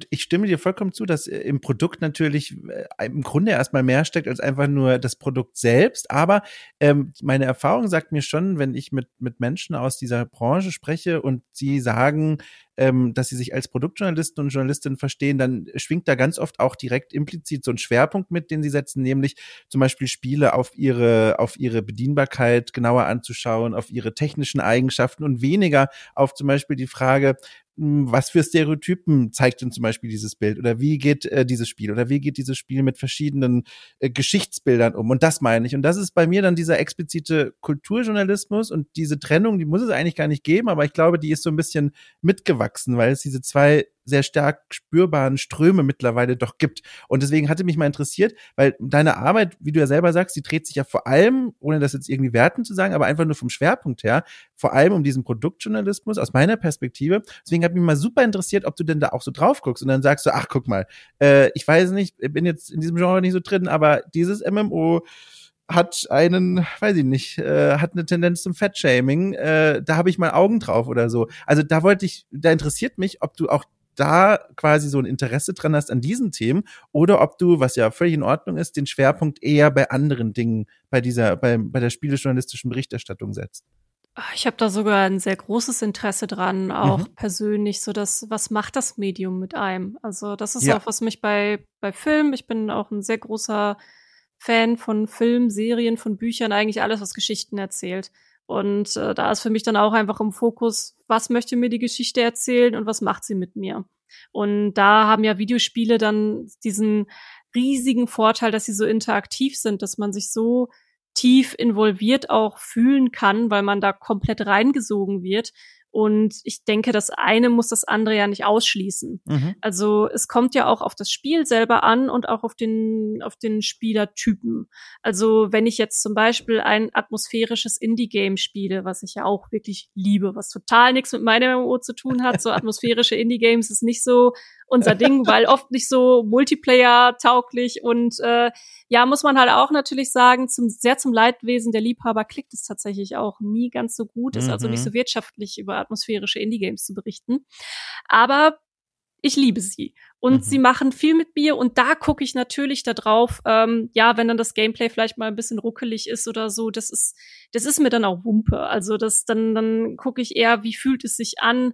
ich stimme dir vollkommen zu, dass im Produkt natürlich äh, im Grunde erstmal mehr steckt als einfach nur das Produkt selbst. Aber ähm, meine Erfahrung sagt mir schon, wenn ich mit, mit Menschen aus dieser Branche spreche und sie sagen, ähm, dass sie sich als Produktjournalisten und Journalistinnen verstehen, dann schwingt da ganz oft auch direkt implizit so ein Schwerpunkt mit, den sie setzen, nämlich zum Beispiel Spiele auf ihre, auf ihre Bedienbarkeit genauer anzuschauen, auf ihre technischen Eigenschaften und weniger auf zum Beispiel die Frage, was für Stereotypen zeigt denn zum Beispiel dieses Bild? Oder wie geht äh, dieses Spiel? Oder wie geht dieses Spiel mit verschiedenen äh, Geschichtsbildern um? Und das meine ich. Und das ist bei mir dann dieser explizite Kulturjournalismus und diese Trennung, die muss es eigentlich gar nicht geben, aber ich glaube, die ist so ein bisschen mitgewachsen, weil es diese zwei sehr stark spürbaren Ströme mittlerweile doch gibt. Und deswegen hatte mich mal interessiert, weil deine Arbeit, wie du ja selber sagst, die dreht sich ja vor allem, ohne das jetzt irgendwie werten zu sagen, aber einfach nur vom Schwerpunkt her, vor allem um diesen Produktjournalismus aus meiner Perspektive. Deswegen hat mich mal super interessiert, ob du denn da auch so drauf guckst und dann sagst du, ach, guck mal, äh, ich weiß nicht, bin jetzt in diesem Genre nicht so drin, aber dieses MMO, hat einen, weiß ich nicht, äh, hat eine Tendenz zum Fettshaming, äh, da habe ich mal Augen drauf oder so. Also da wollte ich, da interessiert mich, ob du auch da quasi so ein Interesse dran hast an diesen Themen oder ob du, was ja völlig in Ordnung ist, den Schwerpunkt eher bei anderen Dingen bei dieser, bei, bei der spielejournalistischen Berichterstattung setzt. Ah, ich habe da sogar ein sehr großes Interesse dran, auch mhm. persönlich, so dass, was macht das Medium mit einem? Also, das ist ja. auch, was mich bei, bei Film, ich bin auch ein sehr großer Fan von Film, Serien, von Büchern, eigentlich alles, was Geschichten erzählt. Und äh, da ist für mich dann auch einfach im Fokus, was möchte mir die Geschichte erzählen und was macht sie mit mir. Und da haben ja Videospiele dann diesen riesigen Vorteil, dass sie so interaktiv sind, dass man sich so tief involviert auch fühlen kann, weil man da komplett reingesogen wird und ich denke, das eine muss das andere ja nicht ausschließen. Mhm. Also es kommt ja auch auf das Spiel selber an und auch auf den, auf den Spielertypen. Also wenn ich jetzt zum Beispiel ein atmosphärisches Indie-Game spiele, was ich ja auch wirklich liebe, was total nichts mit meinem MMO zu tun hat, so atmosphärische Indie-Games ist nicht so unser Ding, weil oft nicht so Multiplayer-tauglich und äh, ja, muss man halt auch natürlich sagen, zum, sehr zum Leidwesen der Liebhaber klickt es tatsächlich auch nie ganz so gut, ist mhm. also nicht mhm. so wirtschaftlich über atmosphärische Indie-Games zu berichten. Aber ich liebe sie. Und mhm. sie machen viel mit mir und da gucke ich natürlich da drauf, ähm, ja, wenn dann das Gameplay vielleicht mal ein bisschen ruckelig ist oder so, das ist, das ist mir dann auch Wumpe. Also das, dann, dann gucke ich eher, wie fühlt es sich an,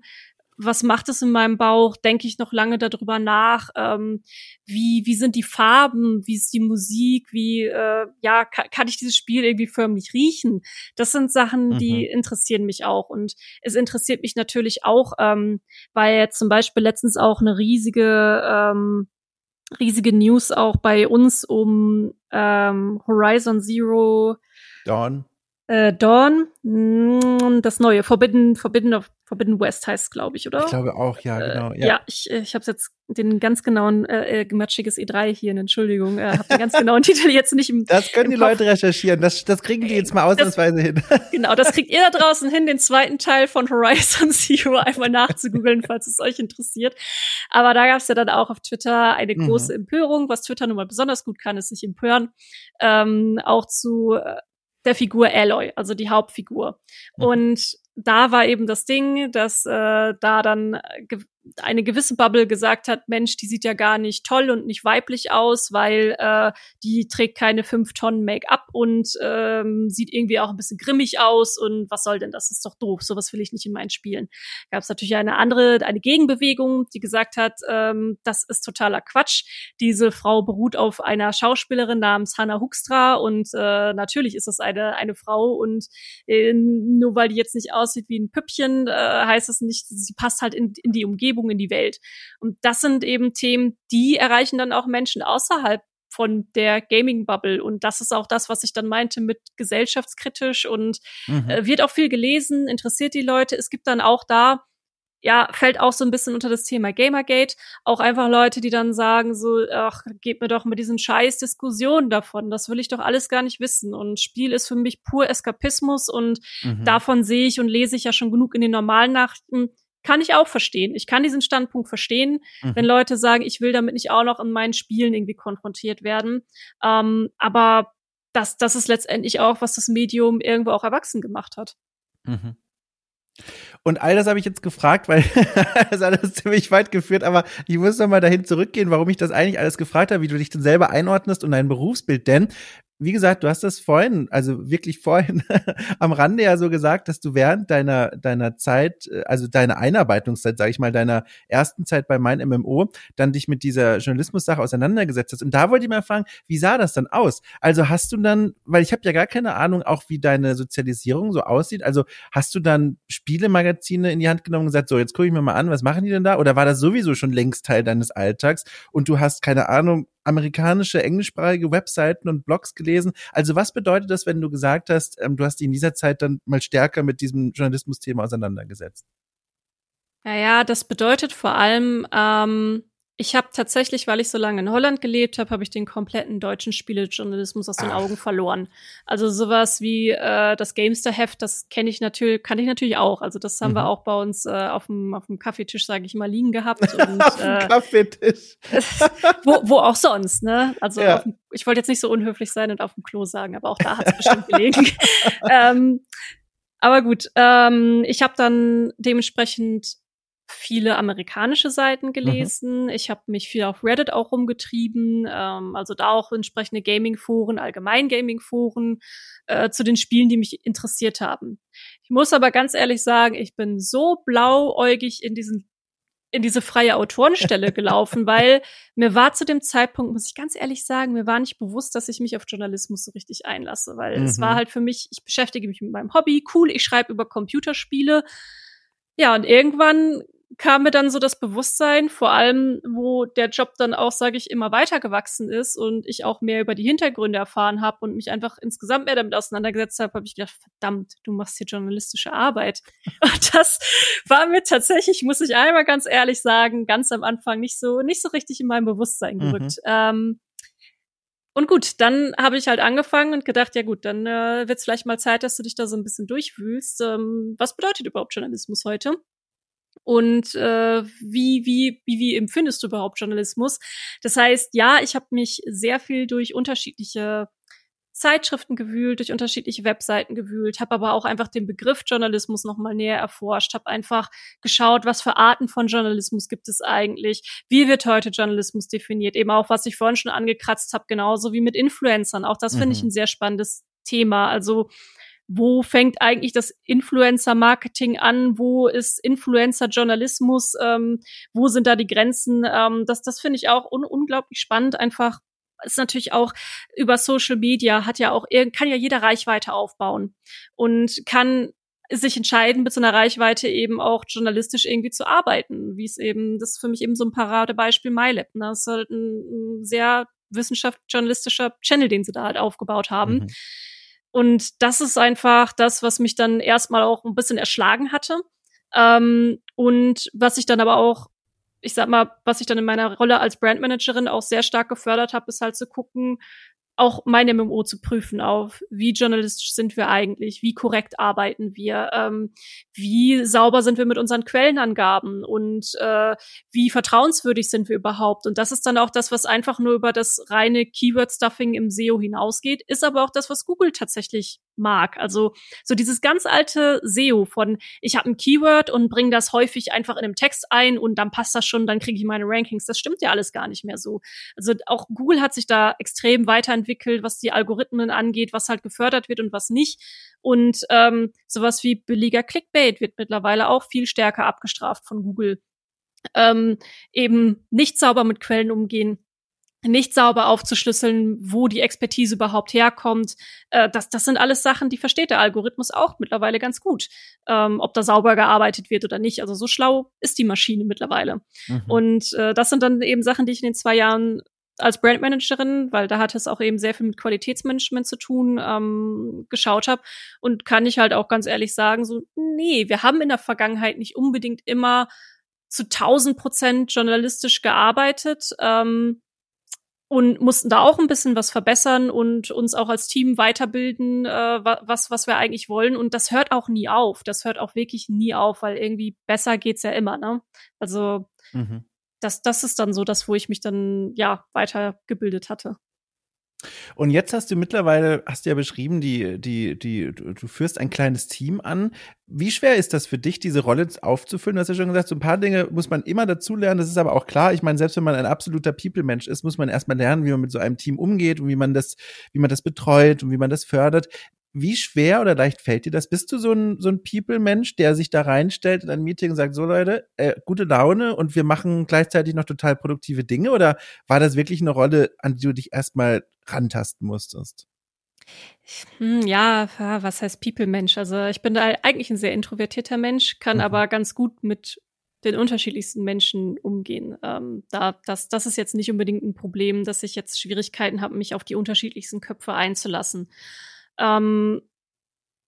was macht es in meinem Bauch? Denke ich noch lange darüber nach? Ähm, wie, wie sind die Farben? Wie ist die Musik? Wie, äh, ja, kann, kann ich dieses Spiel irgendwie förmlich riechen? Das sind Sachen, die mhm. interessieren mich auch. Und es interessiert mich natürlich auch, ähm, weil jetzt zum Beispiel letztens auch eine riesige, ähm, riesige News auch bei uns um ähm, Horizon Zero Dawn. Äh, Dawn, mm, das neue, Forbidden, Forbidden of Forbidden West heißt es, glaube ich, oder? Ich glaube auch, ja, äh, genau. Ja, ja ich, ich habe jetzt den ganz genauen, äh, äh matschiges E3 hier, Entschuldigung, äh, habe den ganz genauen Titel jetzt nicht im Das können im die Kopf. Leute recherchieren, das, das kriegen die jetzt mal ausnahmsweise hin. Genau, das kriegt ihr da draußen hin, den zweiten Teil von Horizon Zero einmal nachzugoogeln, falls es euch interessiert. Aber da gab es ja dann auch auf Twitter eine mhm. große mhm. Empörung, was Twitter nun mal besonders gut kann, ist sich empören, ähm, auch zu äh, der Figur Aloy, also die Hauptfigur. Mhm. Und da war eben das Ding, dass äh, da dann äh, eine gewisse Bubble gesagt hat, Mensch, die sieht ja gar nicht toll und nicht weiblich aus, weil äh, die trägt keine fünf Tonnen Make-up und ähm, sieht irgendwie auch ein bisschen grimmig aus und was soll denn das? ist doch doof, sowas will ich nicht in meinen Spielen. Gab es natürlich eine andere, eine Gegenbewegung, die gesagt hat, ähm, das ist totaler Quatsch. Diese Frau beruht auf einer Schauspielerin namens Hannah Huckstra und äh, natürlich ist das eine eine Frau und äh, nur weil die jetzt nicht aussieht wie ein Püppchen, äh, heißt es nicht, sie passt halt in, in die Umgebung Umgebung, in die Welt. Und das sind eben Themen, die erreichen dann auch Menschen außerhalb von der Gaming-Bubble. Und das ist auch das, was ich dann meinte mit gesellschaftskritisch und mhm. äh, wird auch viel gelesen, interessiert die Leute. Es gibt dann auch da, ja, fällt auch so ein bisschen unter das Thema Gamergate, auch einfach Leute, die dann sagen so, ach, gebt mir doch mit diesen scheiß Diskussionen davon, das will ich doch alles gar nicht wissen. Und Spiel ist für mich pur Eskapismus und mhm. davon sehe ich und lese ich ja schon genug in den normalen Nachrichten kann ich auch verstehen. Ich kann diesen Standpunkt verstehen, mhm. wenn Leute sagen, ich will damit nicht auch noch in meinen Spielen irgendwie konfrontiert werden. Ähm, aber das, das ist letztendlich auch, was das Medium irgendwo auch erwachsen gemacht hat. Mhm. Und all das habe ich jetzt gefragt, weil das alles ziemlich weit geführt, aber ich muss noch mal dahin zurückgehen, warum ich das eigentlich alles gefragt habe, wie du dich denn selber einordnest und dein Berufsbild. Denn wie gesagt, du hast das vorhin, also wirklich vorhin am Rande ja so gesagt, dass du während deiner deiner Zeit, äh, also deiner Einarbeitungszeit, sage ich mal, deiner ersten Zeit bei mein MMO, dann dich mit dieser Journalismus-Sache auseinandergesetzt hast. Und da wollte ich mal fragen, wie sah das dann aus? Also hast du dann, weil ich habe ja gar keine Ahnung, auch wie deine Sozialisierung so aussieht. Also hast du dann Spielemagazine in die Hand genommen und gesagt, so jetzt gucke ich mir mal an, was machen die denn da? Oder war das sowieso schon längst Teil deines Alltags und du hast keine Ahnung, amerikanische, englischsprachige Webseiten und Blogs gelesen. Also was bedeutet das, wenn du gesagt hast, ähm, du hast dich in dieser Zeit dann mal stärker mit diesem Journalismus-Thema auseinandergesetzt? Naja, das bedeutet vor allem, ähm, ich habe tatsächlich, weil ich so lange in Holland gelebt habe, habe ich den kompletten deutschen Spielejournalismus aus den Ach. Augen verloren. Also sowas wie äh, das Gamester-Heft, das kenne ich natürlich, kann ich natürlich auch. Also das haben mhm. wir auch bei uns äh, auf dem auf dem Kaffeetisch, sage ich mal, liegen gehabt. Und, auf dem äh, Kaffeetisch. wo, wo auch sonst, ne? Also ja. dem, ich wollte jetzt nicht so unhöflich sein und auf dem Klo sagen, aber auch da hat es bestimmt gelegen. ähm, aber gut, ähm, ich habe dann dementsprechend viele amerikanische Seiten mhm. gelesen. Mhm. Ich habe mich viel auf Reddit auch rumgetrieben, ähm, also da auch entsprechende Gaming-Foren, allgemein Gaming-Foren äh, zu den Spielen, die mich interessiert haben. Ich muss aber ganz ehrlich sagen, ich bin so blauäugig in diesen in diese freie Autorenstelle gelaufen, weil mir war zu dem Zeitpunkt, muss ich ganz ehrlich sagen, mir war nicht bewusst, dass ich mich auf Journalismus so richtig einlasse, weil mhm. es war halt für mich, ich beschäftige mich mit meinem Hobby, cool, ich schreibe über Computerspiele. Ja, und irgendwann kam mir dann so das Bewusstsein, vor allem, wo der Job dann auch, sage ich, immer weiter gewachsen ist und ich auch mehr über die Hintergründe erfahren habe und mich einfach insgesamt mehr damit auseinandergesetzt habe, habe ich gedacht, verdammt, du machst hier journalistische Arbeit. Und das war mir tatsächlich, muss ich einmal ganz ehrlich sagen, ganz am Anfang nicht so, nicht so richtig in meinem Bewusstsein gerückt. Mhm. Ähm, und gut, dann habe ich halt angefangen und gedacht, ja gut, dann äh, wird es vielleicht mal Zeit, dass du dich da so ein bisschen durchwühlst. Ähm, was bedeutet überhaupt Journalismus heute? Und äh, wie, wie, wie, wie empfindest du überhaupt Journalismus? Das heißt, ja, ich habe mich sehr viel durch unterschiedliche Zeitschriften gewühlt, durch unterschiedliche Webseiten gewühlt, habe aber auch einfach den Begriff Journalismus noch mal näher erforscht, habe einfach geschaut, was für Arten von Journalismus gibt es eigentlich, wie wird heute Journalismus definiert, eben auch was ich vorhin schon angekratzt habe, genauso wie mit Influencern. Auch das mhm. finde ich mhm. ein sehr spannendes Thema. Also wo fängt eigentlich das Influencer-Marketing an, wo ist Influencer-Journalismus, ähm, wo sind da die Grenzen? Ähm, das das finde ich auch un unglaublich spannend, einfach ist natürlich auch über Social Media hat ja auch kann ja jeder Reichweite aufbauen und kann sich entscheiden, mit so einer Reichweite eben auch journalistisch irgendwie zu arbeiten, wie es eben, das ist für mich eben so ein Paradebeispiel MyLab. Ne? Das ist halt ein, ein sehr wissenschaftsjournalistischer Channel, den sie da halt aufgebaut haben. Mhm. Und das ist einfach das, was mich dann erstmal auch ein bisschen erschlagen hatte. Ähm, und was ich dann aber auch, ich sag mal, was ich dann in meiner Rolle als Brandmanagerin auch sehr stark gefördert habe, ist halt zu gucken, auch mein MMO zu prüfen auf, wie journalistisch sind wir eigentlich, wie korrekt arbeiten wir, ähm, wie sauber sind wir mit unseren Quellenangaben und äh, wie vertrauenswürdig sind wir überhaupt. Und das ist dann auch das, was einfach nur über das reine Keyword-Stuffing im SEO hinausgeht, ist aber auch das, was Google tatsächlich mag. Also so dieses ganz alte SEO von ich habe ein Keyword und bringe das häufig einfach in einem Text ein und dann passt das schon, dann kriege ich meine Rankings. Das stimmt ja alles gar nicht mehr so. Also auch Google hat sich da extrem weiterentwickelt, was die Algorithmen angeht, was halt gefördert wird und was nicht. Und ähm, sowas wie billiger Clickbait wird mittlerweile auch viel stärker abgestraft von Google. Ähm, eben nicht sauber mit Quellen umgehen, nicht sauber aufzuschlüsseln, wo die Expertise überhaupt herkommt. Äh, das, das sind alles Sachen, die versteht der Algorithmus auch mittlerweile ganz gut, ähm, ob da sauber gearbeitet wird oder nicht. Also so schlau ist die Maschine mittlerweile. Mhm. Und äh, das sind dann eben Sachen, die ich in den zwei Jahren als Brandmanagerin, weil da hat es auch eben sehr viel mit Qualitätsmanagement zu tun, ähm, geschaut habe. Und kann ich halt auch ganz ehrlich sagen, so, nee, wir haben in der Vergangenheit nicht unbedingt immer zu 1000 Prozent journalistisch gearbeitet. Ähm, und mussten da auch ein bisschen was verbessern und uns auch als Team weiterbilden, äh, was, was wir eigentlich wollen. Und das hört auch nie auf. Das hört auch wirklich nie auf, weil irgendwie besser geht's ja immer, ne? Also, mhm. das, das ist dann so das, wo ich mich dann, ja, weitergebildet hatte. Und jetzt hast du mittlerweile, hast du ja beschrieben, die, die, die, du führst ein kleines Team an. Wie schwer ist das für dich, diese Rolle aufzufüllen? Du hast ja schon gesagt, so ein paar Dinge muss man immer dazulernen. Das ist aber auch klar. Ich meine, selbst wenn man ein absoluter People-Mensch ist, muss man erstmal lernen, wie man mit so einem Team umgeht und wie man das, wie man das betreut und wie man das fördert. Wie schwer oder leicht fällt dir das? Bist du so ein, so ein People-Mensch, der sich da reinstellt in ein Meeting und sagt, so Leute, äh, gute Laune und wir machen gleichzeitig noch total produktive Dinge? Oder war das wirklich eine Rolle, an die du dich erstmal rantasten musstest? Hm, ja, was heißt People-Mensch? Also ich bin da eigentlich ein sehr introvertierter Mensch, kann mhm. aber ganz gut mit den unterschiedlichsten Menschen umgehen. Ähm, da, das, das ist jetzt nicht unbedingt ein Problem, dass ich jetzt Schwierigkeiten habe, mich auf die unterschiedlichsten Köpfe einzulassen. Ähm,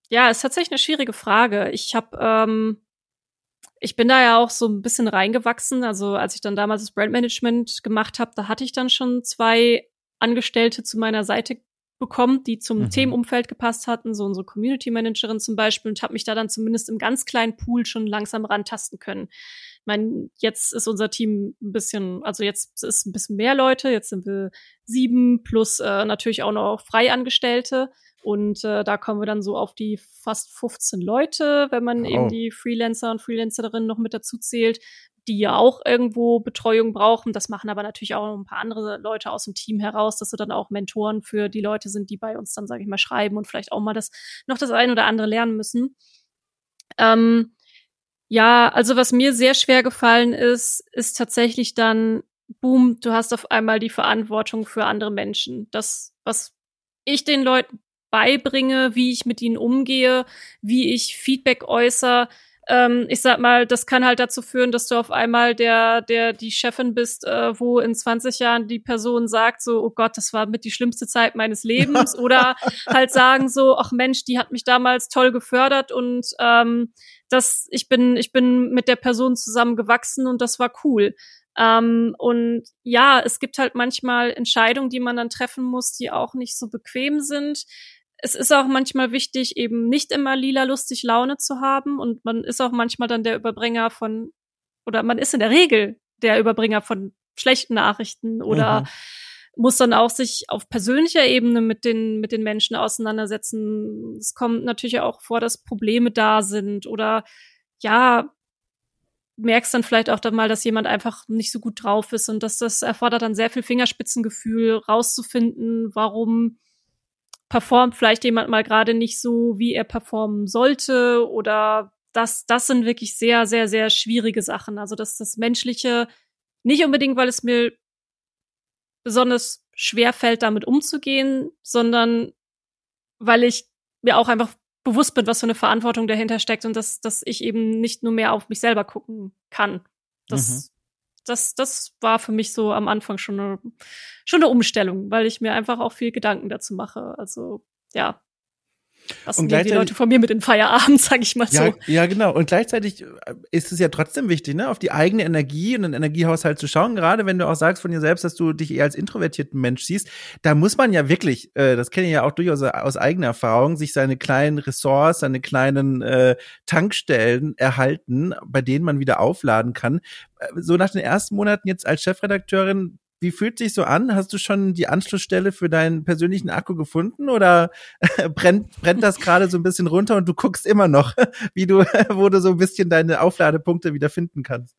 ja, ist tatsächlich eine schwierige Frage. Ich habe, ähm, ich bin da ja auch so ein bisschen reingewachsen. Also als ich dann damals das Brandmanagement gemacht habe, da hatte ich dann schon zwei Angestellte zu meiner Seite bekommen, die zum mhm. Themenumfeld gepasst hatten, so unsere Community Managerin zum Beispiel, und habe mich da dann zumindest im ganz kleinen Pool schon langsam rantasten können. Ich meine, jetzt ist unser Team ein bisschen, also jetzt ist ein bisschen mehr Leute, jetzt sind wir sieben plus äh, natürlich auch noch Freiangestellte. Und äh, da kommen wir dann so auf die fast 15 Leute, wenn man oh. eben die Freelancer und Freelancerinnen noch mit dazu zählt die ja auch irgendwo Betreuung brauchen. Das machen aber natürlich auch ein paar andere Leute aus dem Team heraus, dass sie dann auch Mentoren für die Leute sind, die bei uns dann, sage ich mal, schreiben und vielleicht auch mal das noch das ein oder andere lernen müssen. Ähm, ja, also was mir sehr schwer gefallen ist, ist tatsächlich dann, boom, du hast auf einmal die Verantwortung für andere Menschen. Das, was ich den Leuten beibringe, wie ich mit ihnen umgehe, wie ich Feedback äußere, ähm, ich sag mal, das kann halt dazu führen, dass du auf einmal der, der die Chefin bist, äh, wo in 20 Jahren die Person sagt so, oh Gott, das war mit die schlimmste Zeit meines Lebens, oder halt sagen so, ach Mensch, die hat mich damals toll gefördert und ähm, das, ich bin, ich bin mit der Person zusammen gewachsen und das war cool. Ähm, und ja, es gibt halt manchmal Entscheidungen, die man dann treffen muss, die auch nicht so bequem sind es ist auch manchmal wichtig, eben nicht immer lila lustig Laune zu haben und man ist auch manchmal dann der Überbringer von, oder man ist in der Regel der Überbringer von schlechten Nachrichten oder mhm. muss dann auch sich auf persönlicher Ebene mit den, mit den Menschen auseinandersetzen. Es kommt natürlich auch vor, dass Probleme da sind oder ja, merkst dann vielleicht auch dann mal, dass jemand einfach nicht so gut drauf ist und dass das erfordert dann sehr viel Fingerspitzengefühl rauszufinden, warum performt vielleicht jemand mal gerade nicht so, wie er performen sollte oder das, das sind wirklich sehr, sehr, sehr schwierige Sachen. Also dass das Menschliche nicht unbedingt, weil es mir besonders schwer fällt, damit umzugehen, sondern weil ich mir auch einfach bewusst bin, was für eine Verantwortung dahinter steckt und dass, dass ich eben nicht nur mehr auf mich selber gucken kann. Das, mhm. Das, das war für mich so am Anfang schon eine, schon eine Umstellung, weil ich mir einfach auch viel Gedanken dazu mache. Also, ja, was und die Leute von mir mit in Feierabend, sag ich mal ja, so. Ja, genau. Und gleichzeitig äh, ist es ja trotzdem wichtig, ne, auf die eigene Energie und den Energiehaushalt zu schauen. Gerade wenn du auch sagst von dir selbst, dass du dich eher als introvertierten Mensch siehst, da muss man ja wirklich, äh, das kenne ich ja auch durchaus aus eigener Erfahrung, sich seine kleinen Ressorts, seine kleinen äh, Tankstellen erhalten, bei denen man wieder aufladen kann. Äh, so nach den ersten Monaten jetzt als Chefredakteurin wie fühlt sich so an? Hast du schon die Anschlussstelle für deinen persönlichen Akku gefunden oder brennt, brennt das gerade so ein bisschen runter und du guckst immer noch, wie du, wo du so ein bisschen deine Aufladepunkte wieder finden kannst?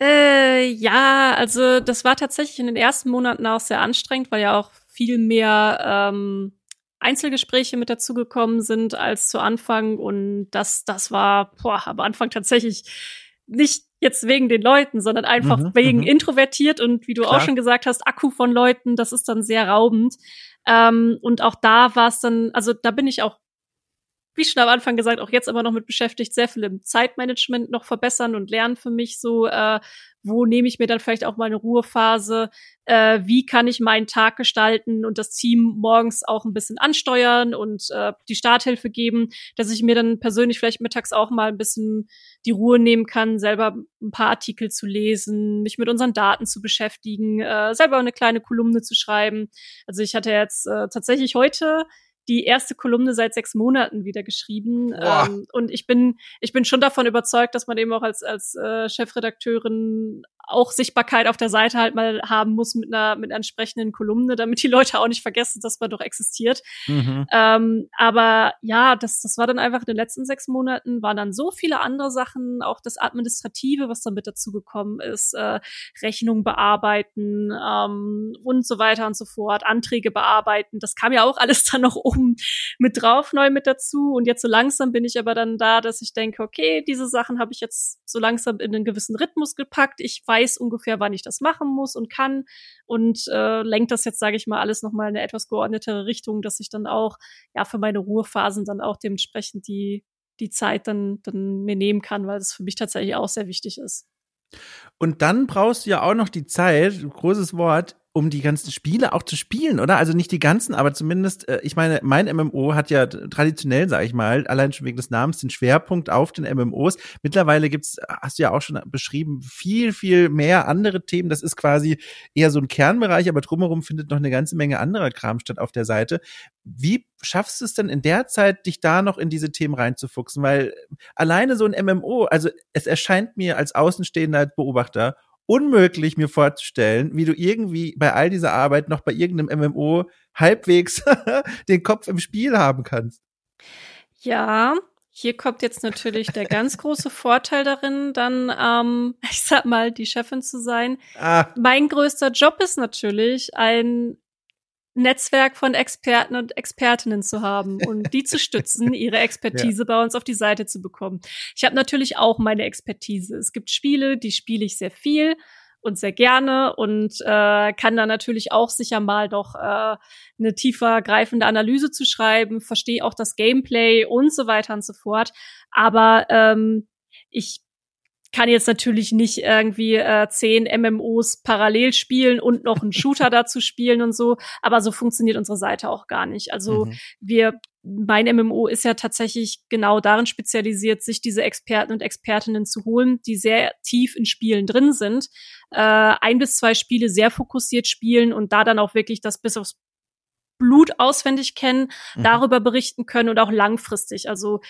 Äh, ja, also das war tatsächlich in den ersten Monaten auch sehr anstrengend, weil ja auch viel mehr ähm, Einzelgespräche mit dazugekommen sind als zu Anfang und das, das war boah, am Anfang tatsächlich nicht jetzt wegen den Leuten, sondern einfach mhm, wegen mhm. introvertiert und wie du Klar. auch schon gesagt hast, Akku von Leuten, das ist dann sehr raubend. Ähm, und auch da war es dann, also da bin ich auch wie schon am Anfang gesagt, auch jetzt immer noch mit beschäftigt, sehr viel im Zeitmanagement noch verbessern und lernen für mich so, äh, wo nehme ich mir dann vielleicht auch mal eine Ruhephase, äh, wie kann ich meinen Tag gestalten und das Team morgens auch ein bisschen ansteuern und äh, die Starthilfe geben, dass ich mir dann persönlich vielleicht mittags auch mal ein bisschen die Ruhe nehmen kann, selber ein paar Artikel zu lesen, mich mit unseren Daten zu beschäftigen, äh, selber eine kleine Kolumne zu schreiben. Also ich hatte jetzt äh, tatsächlich heute die erste Kolumne seit sechs Monaten wieder geschrieben. Ähm, und ich bin, ich bin schon davon überzeugt, dass man eben auch als, als äh, Chefredakteurin auch Sichtbarkeit auf der Seite halt mal haben muss mit einer, mit einer entsprechenden Kolumne, damit die Leute auch nicht vergessen, dass man doch existiert. Mhm. Ähm, aber ja, das, das war dann einfach in den letzten sechs Monaten, waren dann so viele andere Sachen, auch das Administrative, was dann mit dazu gekommen ist, äh, Rechnung bearbeiten ähm, und so weiter und so fort, Anträge bearbeiten. Das kam ja auch alles dann noch oben mit drauf, neu mit dazu. Und jetzt so langsam bin ich aber dann da, dass ich denke, okay, diese Sachen habe ich jetzt so langsam in einen gewissen Rhythmus gepackt. Ich weiß ungefähr, wann ich das machen muss und kann und äh, lenkt das jetzt, sage ich mal, alles nochmal in eine etwas geordnetere Richtung, dass ich dann auch ja für meine Ruhephasen dann auch dementsprechend die die Zeit dann dann mir nehmen kann, weil das für mich tatsächlich auch sehr wichtig ist. Und dann brauchst du ja auch noch die Zeit, großes Wort, um die ganzen Spiele auch zu spielen, oder? Also nicht die ganzen, aber zumindest, äh, ich meine, mein MMO hat ja traditionell, sage ich mal, allein schon wegen des Namens, den Schwerpunkt auf den MMOs. Mittlerweile gibt's, hast du ja auch schon beschrieben, viel, viel mehr andere Themen. Das ist quasi eher so ein Kernbereich, aber drumherum findet noch eine ganze Menge anderer Kram statt auf der Seite. Wie schaffst du es denn in der Zeit, dich da noch in diese Themen reinzufuchsen? Weil alleine so ein MMO, also es erscheint mir als Außenstehender Beobachter unmöglich mir vorzustellen, wie du irgendwie bei all dieser Arbeit noch bei irgendeinem MMO halbwegs den Kopf im Spiel haben kannst. Ja, hier kommt jetzt natürlich der ganz große Vorteil darin, dann, ähm, ich sag mal, die Chefin zu sein. Ah. Mein größter Job ist natürlich, ein Netzwerk von Experten und Expertinnen zu haben und die zu stützen, ihre Expertise ja. bei uns auf die Seite zu bekommen. Ich habe natürlich auch meine Expertise. Es gibt Spiele, die spiele ich sehr viel und sehr gerne und äh, kann da natürlich auch sicher mal doch äh, eine tiefer greifende Analyse zu schreiben, verstehe auch das Gameplay und so weiter und so fort. Aber ähm, ich kann jetzt natürlich nicht irgendwie äh, zehn MMOs parallel spielen und noch einen Shooter dazu spielen und so, aber so funktioniert unsere Seite auch gar nicht. Also mhm. wir mein MMO ist ja tatsächlich genau darin spezialisiert, sich diese Experten und Expertinnen zu holen, die sehr tief in Spielen drin sind, äh, ein bis zwei Spiele sehr fokussiert spielen und da dann auch wirklich das bis aufs Blut auswendig kennen, mhm. darüber berichten können und auch langfristig. Also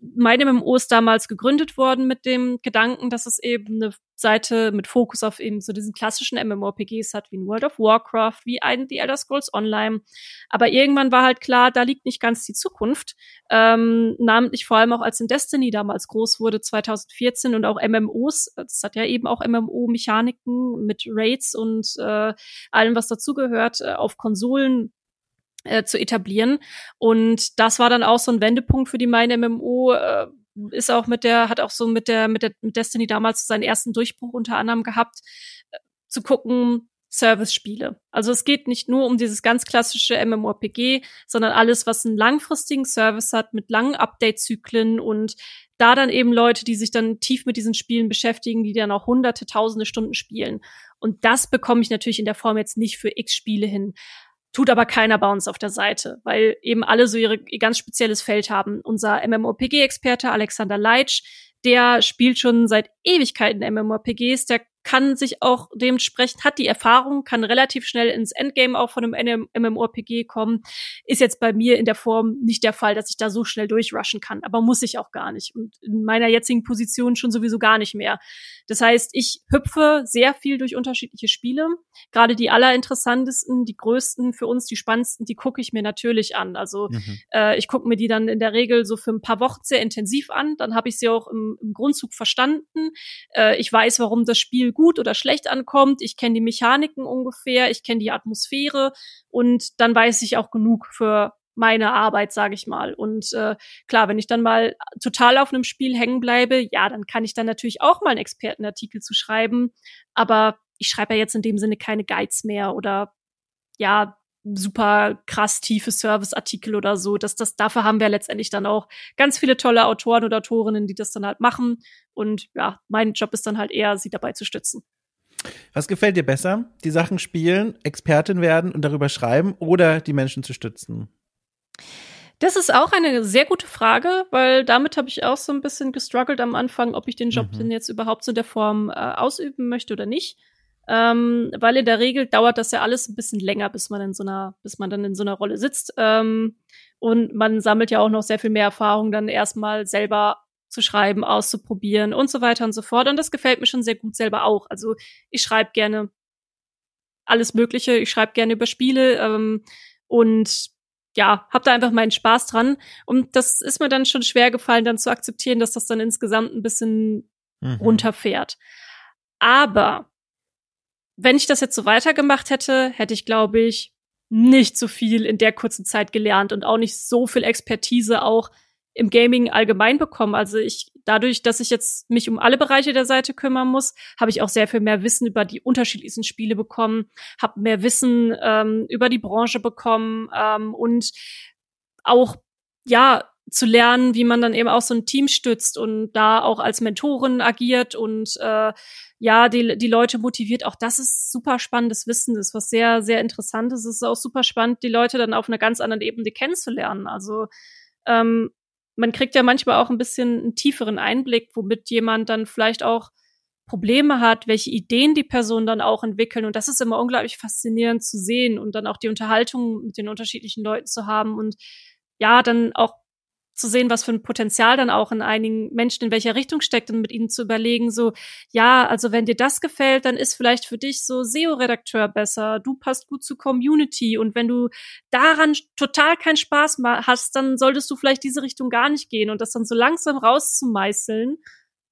meine MMO ist damals gegründet worden mit dem Gedanken, dass es eben eine Seite mit Fokus auf eben so diesen klassischen MMORPGs hat, wie in World of Warcraft, wie ein The Elder Scrolls Online. Aber irgendwann war halt klar, da liegt nicht ganz die Zukunft. Ähm, namentlich vor allem auch als in Destiny damals groß wurde, 2014 und auch MMOs. Das hat ja eben auch MMO-Mechaniken mit Raids und äh, allem, was dazugehört, äh, auf Konsolen äh, zu etablieren. Und das war dann auch so ein Wendepunkt für die meine MMO. Äh, ist auch mit der, hat auch so mit der, mit der mit Destiny damals seinen ersten Durchbruch unter anderem gehabt, äh, zu gucken, Service-Spiele. Also es geht nicht nur um dieses ganz klassische MMORPG, sondern alles, was einen langfristigen Service hat mit langen Update-Zyklen und da dann eben Leute, die sich dann tief mit diesen Spielen beschäftigen, die dann auch hunderte, tausende Stunden spielen. Und das bekomme ich natürlich in der Form jetzt nicht für x Spiele hin. Tut aber keiner bei uns auf der Seite, weil eben alle so ihre, ihr ganz spezielles Feld haben. Unser MMORPG-Experte Alexander Leitsch, der spielt schon seit Ewigkeiten MMORPGs, der kann sich auch dementsprechend, hat die Erfahrung, kann relativ schnell ins Endgame auch von einem MMORPG kommen. Ist jetzt bei mir in der Form nicht der Fall, dass ich da so schnell durchrushen kann, aber muss ich auch gar nicht. Und in meiner jetzigen Position schon sowieso gar nicht mehr. Das heißt, ich hüpfe sehr viel durch unterschiedliche Spiele. Gerade die allerinteressantesten, die größten für uns, die spannendsten, die gucke ich mir natürlich an. Also mhm. äh, ich gucke mir die dann in der Regel so für ein paar Wochen sehr intensiv an. Dann habe ich sie auch im, im Grundzug verstanden. Äh, ich weiß, warum das Spiel gut oder schlecht ankommt. Ich kenne die Mechaniken ungefähr, ich kenne die Atmosphäre und dann weiß ich auch genug für meine Arbeit, sage ich mal. Und äh, klar, wenn ich dann mal total auf einem Spiel hängen bleibe, ja, dann kann ich dann natürlich auch mal einen Expertenartikel zu schreiben. Aber ich schreibe ja jetzt in dem Sinne keine Guides mehr oder ja, super krass tiefe Serviceartikel oder so. Das, das, dafür haben wir letztendlich dann auch ganz viele tolle Autoren oder Autorinnen, die das dann halt machen. Und ja, mein Job ist dann halt eher, sie dabei zu stützen. Was gefällt dir besser? Die Sachen spielen, Expertin werden und darüber schreiben oder die Menschen zu stützen? Das ist auch eine sehr gute Frage, weil damit habe ich auch so ein bisschen gestruggelt am Anfang, ob ich den Job mhm. denn jetzt überhaupt so in der Form äh, ausüben möchte oder nicht ähm, weil in der Regel dauert das ja alles ein bisschen länger, bis man in so einer, bis man dann in so einer Rolle sitzt. Ähm, und man sammelt ja auch noch sehr viel mehr Erfahrung, dann erstmal selber zu schreiben, auszuprobieren und so weiter und so fort. Und das gefällt mir schon sehr gut selber auch. Also ich schreibe gerne alles Mögliche, ich schreibe gerne über Spiele ähm, und ja, hab da einfach meinen Spaß dran. Und das ist mir dann schon schwer gefallen, dann zu akzeptieren, dass das dann insgesamt ein bisschen mhm. runterfährt. Aber wenn ich das jetzt so weitergemacht hätte, hätte ich, glaube ich, nicht so viel in der kurzen Zeit gelernt und auch nicht so viel Expertise auch im Gaming allgemein bekommen. Also ich, dadurch, dass ich jetzt mich um alle Bereiche der Seite kümmern muss, habe ich auch sehr viel mehr Wissen über die unterschiedlichsten Spiele bekommen, habe mehr Wissen ähm, über die Branche bekommen ähm, und auch ja zu lernen, wie man dann eben auch so ein Team stützt und da auch als Mentorin agiert und äh, ja, die, die Leute motiviert. Auch das ist super spannendes Wissen, das ist was sehr, sehr interessantes. Es ist auch super spannend, die Leute dann auf einer ganz anderen Ebene kennenzulernen. Also ähm, man kriegt ja manchmal auch ein bisschen einen tieferen Einblick, womit jemand dann vielleicht auch Probleme hat, welche Ideen die Person dann auch entwickeln. Und das ist immer unglaublich faszinierend zu sehen und dann auch die Unterhaltung mit den unterschiedlichen Leuten zu haben und ja, dann auch zu sehen, was für ein Potenzial dann auch in einigen Menschen in welcher Richtung steckt und mit ihnen zu überlegen, so, ja, also wenn dir das gefällt, dann ist vielleicht für dich so SEO-Redakteur besser, du passt gut zu Community. Und wenn du daran total keinen Spaß hast, dann solltest du vielleicht diese Richtung gar nicht gehen und das dann so langsam rauszumeißeln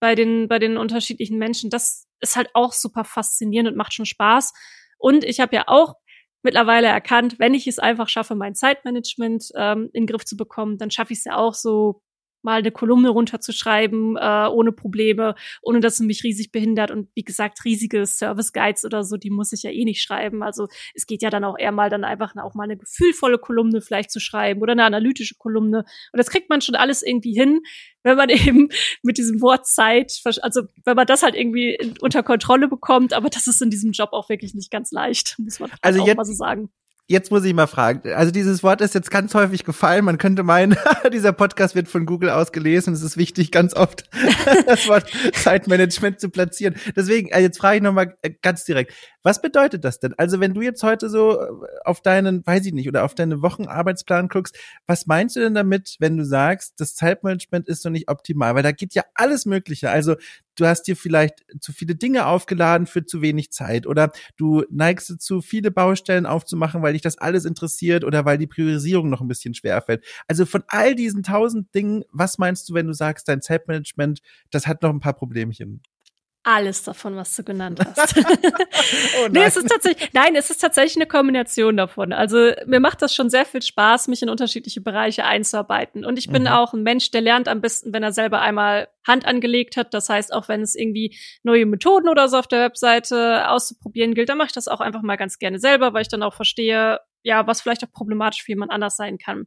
bei den, bei den unterschiedlichen Menschen, das ist halt auch super faszinierend und macht schon Spaß. Und ich habe ja auch mittlerweile erkannt, wenn ich es einfach schaffe, mein Zeitmanagement ähm, in den Griff zu bekommen, dann schaffe ich es ja auch so mal eine Kolumne runterzuschreiben, äh, ohne Probleme, ohne dass es mich riesig behindert. Und wie gesagt, riesige Service Guides oder so, die muss ich ja eh nicht schreiben. Also es geht ja dann auch eher mal dann einfach auch mal eine gefühlvolle Kolumne vielleicht zu schreiben oder eine analytische Kolumne. Und das kriegt man schon alles irgendwie hin, wenn man eben mit diesem Wort Zeit, also wenn man das halt irgendwie unter Kontrolle bekommt. Aber das ist in diesem Job auch wirklich nicht ganz leicht, muss man also auch jetzt, mal so sagen. Jetzt muss ich mal fragen. Also dieses Wort ist jetzt ganz häufig gefallen. Man könnte meinen, dieser Podcast wird von Google ausgelesen. Es ist wichtig, ganz oft das Wort Zeitmanagement zu platzieren. Deswegen, äh, jetzt frage ich nochmal äh, ganz direkt. Was bedeutet das denn? Also wenn du jetzt heute so äh, auf deinen, weiß ich nicht, oder auf deinen Wochenarbeitsplan guckst, was meinst du denn damit, wenn du sagst, das Zeitmanagement ist so nicht optimal? Weil da geht ja alles Mögliche. Also du hast dir vielleicht zu viele Dinge aufgeladen für zu wenig Zeit oder du neigst dazu, viele Baustellen aufzumachen, weil dich das alles interessiert oder weil die Priorisierung noch ein bisschen schwer fällt. Also von all diesen tausend Dingen, was meinst du, wenn du sagst, dein Zeitmanagement, das hat noch ein paar Problemchen? Alles davon, was du genannt hast. oh nee, es ist tatsächlich, nein, es ist tatsächlich eine Kombination davon. Also mir macht das schon sehr viel Spaß, mich in unterschiedliche Bereiche einzuarbeiten. Und ich bin mhm. auch ein Mensch, der lernt am besten, wenn er selber einmal Hand angelegt hat. Das heißt, auch wenn es irgendwie neue Methoden oder so auf der Webseite auszuprobieren gilt, dann mache ich das auch einfach mal ganz gerne selber, weil ich dann auch verstehe, ja, was vielleicht auch problematisch für jemand anders sein kann.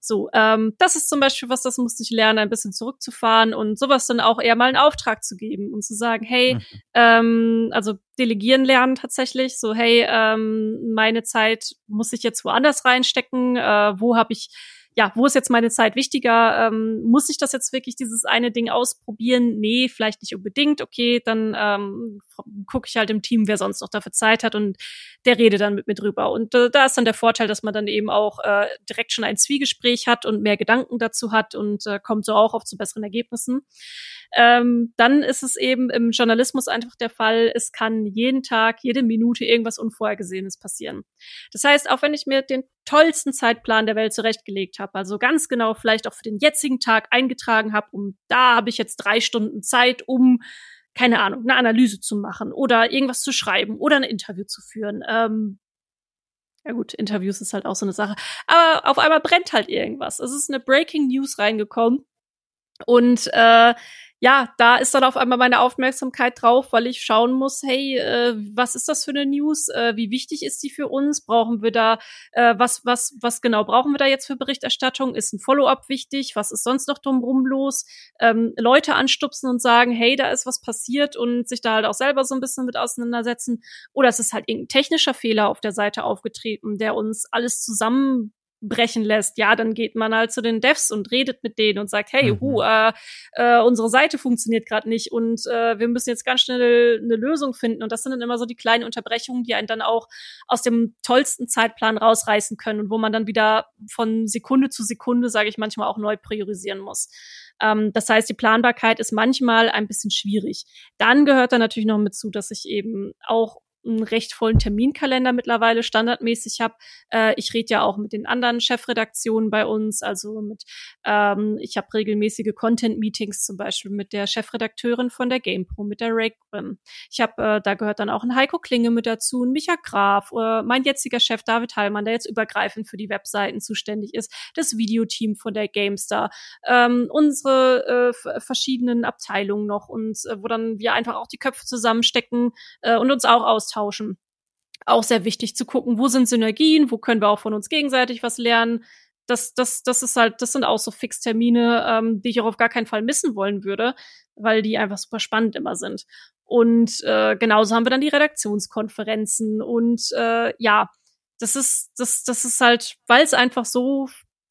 So, ähm, das ist zum Beispiel was, das musste ich lernen, ein bisschen zurückzufahren und sowas dann auch eher mal einen Auftrag zu geben und zu sagen, hey, mhm. ähm, also delegieren lernen tatsächlich, so hey, ähm, meine Zeit muss ich jetzt woanders reinstecken, äh, wo habe ich ja, wo ist jetzt meine Zeit wichtiger? Ähm, muss ich das jetzt wirklich dieses eine Ding ausprobieren? Nee, vielleicht nicht unbedingt. Okay, dann ähm, gucke ich halt im Team, wer sonst noch dafür Zeit hat und der redet dann mit mir drüber. Und äh, da ist dann der Vorteil, dass man dann eben auch äh, direkt schon ein Zwiegespräch hat und mehr Gedanken dazu hat und äh, kommt so auch auf zu besseren Ergebnissen. Ähm, dann ist es eben im Journalismus einfach der Fall, es kann jeden Tag, jede Minute irgendwas Unvorhergesehenes passieren. Das heißt, auch wenn ich mir den tollsten Zeitplan der Welt zurechtgelegt habe, also ganz genau vielleicht auch für den jetzigen Tag eingetragen habe, um da habe ich jetzt drei Stunden Zeit, um keine Ahnung, eine Analyse zu machen oder irgendwas zu schreiben oder ein Interview zu führen. Ähm, ja gut, Interviews ist halt auch so eine Sache. Aber auf einmal brennt halt irgendwas. Es ist eine Breaking News reingekommen. Und äh, ja, da ist dann auf einmal meine Aufmerksamkeit drauf, weil ich schauen muss, hey, äh, was ist das für eine News? Äh, wie wichtig ist die für uns? Brauchen wir da, äh, was, was, was genau brauchen wir da jetzt für Berichterstattung? Ist ein Follow-up wichtig? Was ist sonst noch drumrum los? Ähm, Leute anstupsen und sagen, hey, da ist was passiert und sich da halt auch selber so ein bisschen mit auseinandersetzen. Oder es ist halt irgendein technischer Fehler auf der Seite aufgetreten, der uns alles zusammen brechen lässt, ja, dann geht man halt zu den Devs und redet mit denen und sagt, hey, mhm. hu, äh, äh, unsere Seite funktioniert gerade nicht und äh, wir müssen jetzt ganz schnell eine Lösung finden. Und das sind dann immer so die kleinen Unterbrechungen, die einen dann auch aus dem tollsten Zeitplan rausreißen können und wo man dann wieder von Sekunde zu Sekunde, sage ich manchmal, auch neu priorisieren muss. Ähm, das heißt, die Planbarkeit ist manchmal ein bisschen schwierig. Dann gehört da natürlich noch mit zu, dass ich eben auch einen recht vollen Terminkalender mittlerweile standardmäßig habe. Äh, ich rede ja auch mit den anderen Chefredaktionen bei uns, also mit ähm, ich habe regelmäßige Content-Meetings zum Beispiel mit der Chefredakteurin von der GamePro, mit der Ray Grimm. Ich habe, äh, da gehört dann auch ein Heiko Klinge mit dazu, ein Micha Graf, äh, mein jetziger Chef David Heilmann, der jetzt übergreifend für die Webseiten zuständig ist, das Videoteam von der GameStar, ähm, unsere äh, verschiedenen Abteilungen noch und äh, wo dann wir einfach auch die Köpfe zusammenstecken äh, und uns auch aus austauschen. Auch sehr wichtig zu gucken, wo sind Synergien, wo können wir auch von uns gegenseitig was lernen. Das, das, das ist halt, das sind auch so Fixtermine, ähm, die ich auch auf gar keinen Fall missen wollen würde, weil die einfach super spannend immer sind. Und äh, genauso haben wir dann die Redaktionskonferenzen und äh, ja, das ist, das, das ist halt, weil es einfach so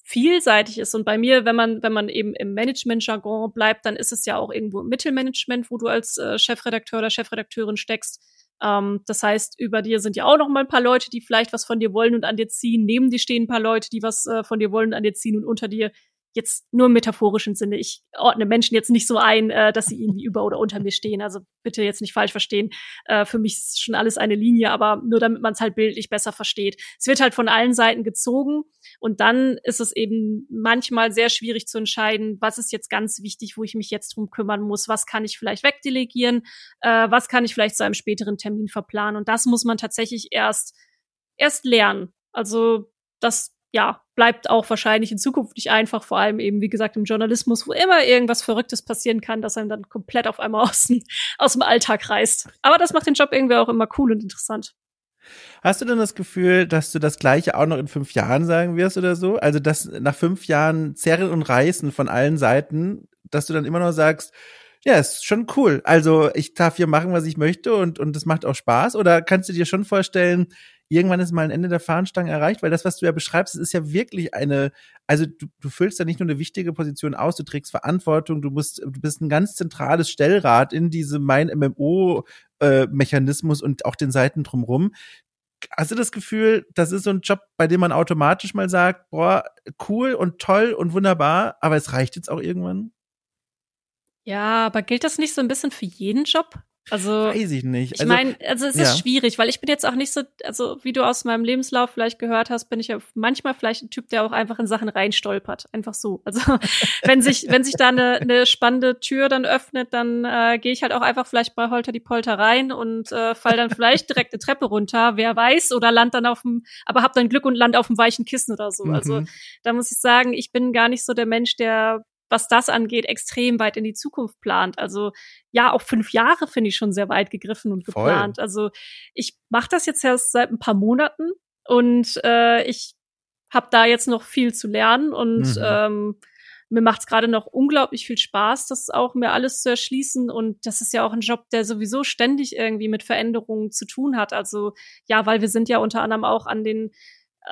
vielseitig ist. Und bei mir, wenn man, wenn man eben im Management-Jargon bleibt, dann ist es ja auch irgendwo im Mittelmanagement, wo du als äh, Chefredakteur oder Chefredakteurin steckst. Ähm, das heißt, über dir sind ja auch noch mal ein paar Leute, die vielleicht was von dir wollen und an dir ziehen. Neben dir stehen ein paar Leute, die was äh, von dir wollen und an dir ziehen. Und unter dir jetzt nur im metaphorischen Sinne. Ich ordne Menschen jetzt nicht so ein, äh, dass sie irgendwie über oder unter mir stehen. Also bitte jetzt nicht falsch verstehen. Äh, für mich ist schon alles eine Linie, aber nur damit man es halt bildlich besser versteht. Es wird halt von allen Seiten gezogen und dann ist es eben manchmal sehr schwierig zu entscheiden, was ist jetzt ganz wichtig, wo ich mich jetzt drum kümmern muss, was kann ich vielleicht wegdelegieren, äh, was kann ich vielleicht zu einem späteren Termin verplanen. Und das muss man tatsächlich erst erst lernen. Also das ja, bleibt auch wahrscheinlich in Zukunft nicht einfach, vor allem eben, wie gesagt, im Journalismus, wo immer irgendwas Verrücktes passieren kann, dass einem dann komplett auf einmal aus dem, aus dem Alltag reißt. Aber das macht den Job irgendwie auch immer cool und interessant. Hast du denn das Gefühl, dass du das Gleiche auch noch in fünf Jahren sagen wirst oder so? Also, dass nach fünf Jahren Zerren und Reißen von allen Seiten, dass du dann immer noch sagst, ja, ist schon cool. Also, ich darf hier machen, was ich möchte und, und das macht auch Spaß. Oder kannst du dir schon vorstellen, irgendwann ist mal ein Ende der Fahnenstange erreicht, weil das, was du ja beschreibst, ist ja wirklich eine, also du, du füllst ja nicht nur eine wichtige Position aus, du trägst Verantwortung, du musst, du bist ein ganz zentrales Stellrad in diesem mein MMO äh, Mechanismus und auch den Seiten drumrum. Hast du das Gefühl, das ist so ein Job, bei dem man automatisch mal sagt, boah, cool und toll und wunderbar, aber es reicht jetzt auch irgendwann? Ja, aber gilt das nicht so ein bisschen für jeden Job? Also weiß ich nicht. Ich also, meine, also es ist schwierig, weil ich bin jetzt auch nicht so, also wie du aus meinem Lebenslauf vielleicht gehört hast, bin ich ja manchmal vielleicht ein Typ, der auch einfach in Sachen reinstolpert, einfach so. Also wenn sich wenn sich da eine, eine spannende Tür dann öffnet, dann äh, gehe ich halt auch einfach vielleicht bei Holter die Polter rein und äh, fall dann vielleicht direkt eine Treppe runter, wer weiß, oder land dann auf dem, aber hab dann Glück und land auf dem weichen Kissen oder so. Also, mhm. Also da muss ich sagen, ich bin gar nicht so der Mensch, der was das angeht, extrem weit in die Zukunft plant. Also ja, auch fünf Jahre finde ich schon sehr weit gegriffen und geplant. Voll. Also ich mache das jetzt erst seit ein paar Monaten und äh, ich habe da jetzt noch viel zu lernen und mhm. ähm, mir macht es gerade noch unglaublich viel Spaß, das auch mir alles zu erschließen. Und das ist ja auch ein Job, der sowieso ständig irgendwie mit Veränderungen zu tun hat. Also ja, weil wir sind ja unter anderem auch an den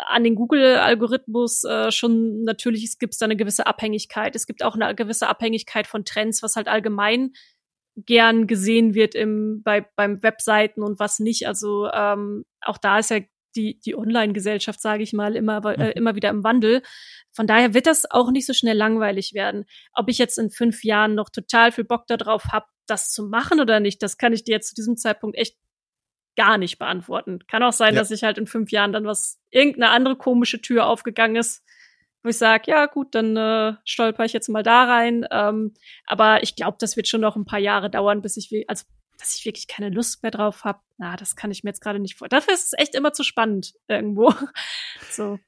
an den Google-Algorithmus äh, schon natürlich es gibt da eine gewisse Abhängigkeit. Es gibt auch eine gewisse Abhängigkeit von Trends, was halt allgemein gern gesehen wird im, bei, beim Webseiten und was nicht. Also ähm, auch da ist ja die, die Online-Gesellschaft, sage ich mal, immer, äh, mhm. immer wieder im Wandel. Von daher wird das auch nicht so schnell langweilig werden. Ob ich jetzt in fünf Jahren noch total viel Bock darauf habe, das zu machen oder nicht, das kann ich dir jetzt zu diesem Zeitpunkt echt gar nicht beantworten. Kann auch sein, ja. dass ich halt in fünf Jahren dann was, irgendeine andere komische Tür aufgegangen ist, wo ich sage, ja gut, dann äh, stolper ich jetzt mal da rein. Ähm, aber ich glaube, das wird schon noch ein paar Jahre dauern, bis ich, also dass ich wirklich keine Lust mehr drauf habe. Na, das kann ich mir jetzt gerade nicht vor. Dafür ist es echt immer zu spannend irgendwo. so.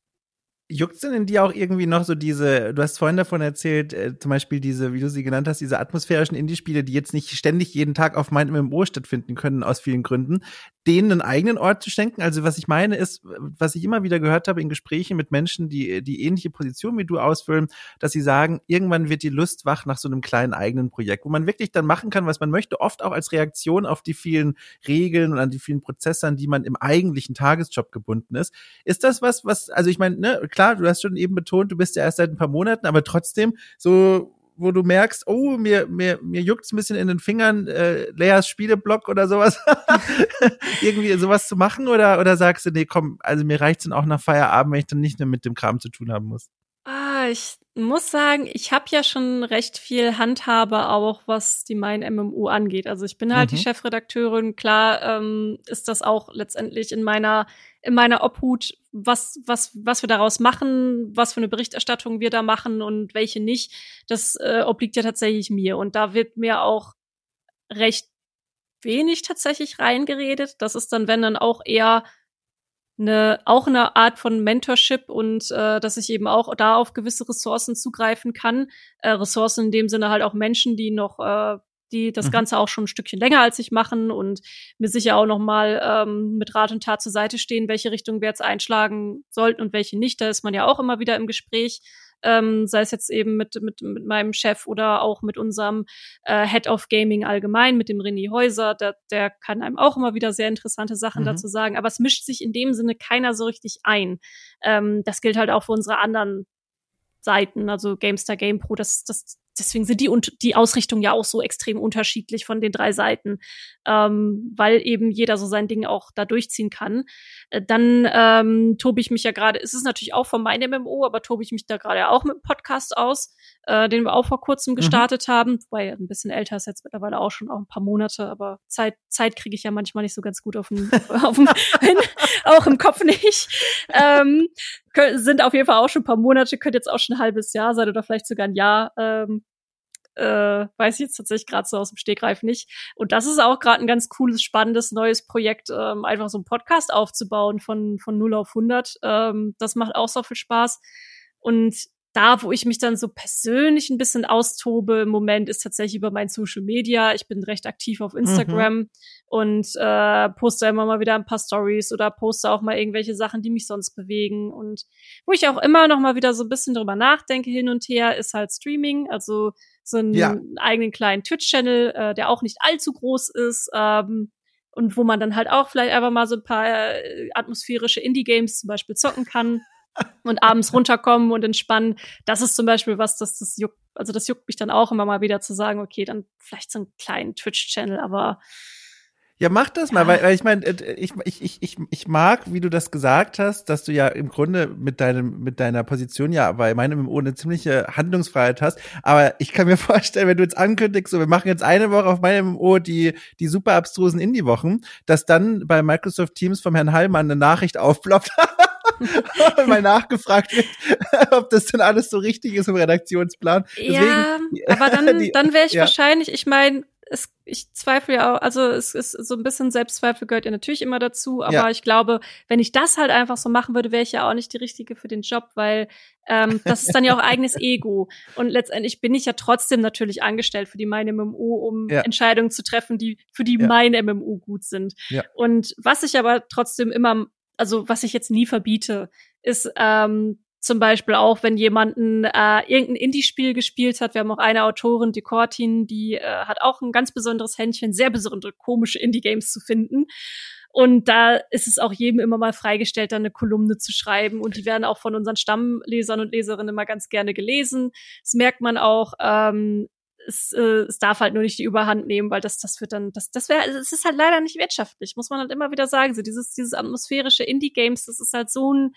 Juckt's denn in dir auch irgendwie noch so diese, du hast vorhin davon erzählt, äh, zum Beispiel diese, wie du sie genannt hast, diese atmosphärischen Indie-Spiele, die jetzt nicht ständig jeden Tag auf meinem MMO stattfinden können, aus vielen Gründen, denen einen eigenen Ort zu schenken? Also was ich meine ist, was ich immer wieder gehört habe in Gesprächen mit Menschen, die, die ähnliche Positionen wie du ausfüllen, dass sie sagen, irgendwann wird die Lust wach nach so einem kleinen eigenen Projekt, wo man wirklich dann machen kann, was man möchte, oft auch als Reaktion auf die vielen Regeln und an die vielen Prozesse, an die man im eigentlichen Tagesjob gebunden ist. Ist das was, was, also ich meine, ne, klar, du hast schon eben betont, du bist ja erst seit ein paar Monaten, aber trotzdem so wo du merkst, oh, mir, mir, mir juckt's ein bisschen in den Fingern, äh, Leas Spieleblock oder sowas, irgendwie sowas zu machen oder, oder sagst du, nee, komm, also mir reicht's dann auch nach Feierabend, wenn ich dann nicht mehr mit dem Kram zu tun haben muss? Ich muss sagen, ich habe ja schon recht viel Handhabe auch, was die mein MMO angeht. Also ich bin halt mhm. die Chefredakteurin. Klar ähm, ist das auch letztendlich in meiner in meiner Obhut, was was was wir daraus machen, was für eine Berichterstattung wir da machen und welche nicht. Das äh, obliegt ja tatsächlich mir und da wird mir auch recht wenig tatsächlich reingeredet. Das ist dann wenn dann auch eher eine, auch eine Art von Mentorship und äh, dass ich eben auch da auf gewisse Ressourcen zugreifen kann. Äh, Ressourcen in dem Sinne halt auch Menschen, die noch, äh, die das mhm. Ganze auch schon ein Stückchen länger als ich machen und mir sicher auch noch mal ähm, mit Rat und Tat zur Seite stehen, welche Richtung wir jetzt einschlagen sollten und welche nicht. Da ist man ja auch immer wieder im Gespräch ähm, sei es jetzt eben mit, mit, mit meinem Chef oder auch mit unserem äh, Head of Gaming allgemein, mit dem René Häuser. Der, der kann einem auch immer wieder sehr interessante Sachen mhm. dazu sagen. Aber es mischt sich in dem Sinne keiner so richtig ein. Ähm, das gilt halt auch für unsere anderen Seiten, also GameStar GamePro, das, das deswegen sind die und die Ausrichtung ja auch so extrem unterschiedlich von den drei Seiten, ähm, weil eben jeder so sein Ding auch da durchziehen kann. Äh, dann ähm, tobe ich mich ja gerade, es ist natürlich auch von meinem MMO, aber tobe ich mich da gerade auch mit dem Podcast aus, äh, den wir auch vor kurzem mhm. gestartet mhm. haben, wobei ein bisschen älter ist jetzt mittlerweile auch schon auch ein paar Monate, aber Zeit Zeit kriege ich ja manchmal nicht so ganz gut auf dem, auf dem auch im Kopf nicht. Ähm, sind auf jeden Fall auch schon ein paar Monate, könnte jetzt auch schon ein halbes Jahr sein oder vielleicht sogar ein Jahr. Ähm, äh, weiß ich jetzt tatsächlich gerade so aus dem Stegreif nicht. Und das ist auch gerade ein ganz cooles, spannendes neues Projekt, ähm, einfach so einen Podcast aufzubauen von, von 0 auf 100. Ähm, das macht auch so viel Spaß. Und da, wo ich mich dann so persönlich ein bisschen austobe im Moment, ist tatsächlich über mein Social Media. Ich bin recht aktiv auf Instagram mhm. und äh, poste immer mal wieder ein paar Stories oder poste auch mal irgendwelche Sachen, die mich sonst bewegen. Und wo ich auch immer noch mal wieder so ein bisschen drüber nachdenke hin und her, ist halt Streaming. Also so einen ja. eigenen kleinen Twitch-Channel, äh, der auch nicht allzu groß ist. Ähm, und wo man dann halt auch vielleicht einfach mal so ein paar äh, atmosphärische Indie-Games zum Beispiel zocken kann und abends runterkommen und entspannen. Das ist zum Beispiel was, das, das juckt, also das juckt mich dann auch immer mal wieder zu sagen, okay, dann vielleicht so einen kleinen Twitch-Channel, aber Ja, mach das mal, weil, weil ich meine, äh, ich, ich, ich, ich, ich mag, wie du das gesagt hast, dass du ja im Grunde mit deinem, mit deiner Position ja bei meinem MMO eine ziemliche Handlungsfreiheit hast. Aber ich kann mir vorstellen, wenn du jetzt ankündigst, so, wir machen jetzt eine Woche auf meinem MMO die, die super abstrusen Indie-Wochen, dass dann bei Microsoft Teams vom Herrn Heilmann eine Nachricht aufploppt. mal nachgefragt wird, ob das denn alles so richtig ist im Redaktionsplan. Deswegen, ja, aber dann, dann wäre ich ja. wahrscheinlich, ich meine, es, ich zweifle ja auch, also es ist so ein bisschen Selbstzweifel gehört ja natürlich immer dazu, aber ja. ich glaube, wenn ich das halt einfach so machen würde, wäre ich ja auch nicht die richtige für den Job, weil ähm, das ist dann ja auch eigenes Ego. Und letztendlich bin ich ja trotzdem natürlich angestellt für die meine MMO, um ja. Entscheidungen zu treffen, die für die ja. meine MMO gut sind. Und was ich aber trotzdem immer, also was ich jetzt nie verbiete, ist ähm, zum Beispiel auch, wenn jemanden äh, irgendein Indie-Spiel gespielt hat. Wir haben auch eine Autorin, die Cortin, die äh, hat auch ein ganz besonderes Händchen, sehr besondere komische Indie-Games zu finden. Und da ist es auch jedem immer mal freigestellt, da eine Kolumne zu schreiben. Und die werden auch von unseren Stammlesern und Leserinnen immer ganz gerne gelesen. Das merkt man auch. Ähm, es, äh, es darf halt nur nicht die Überhand nehmen, weil das, das wird dann, das, das wäre, es ist halt leider nicht wirtschaftlich, muss man halt immer wieder sagen. So dieses, dieses atmosphärische Indie-Games, das ist halt so ein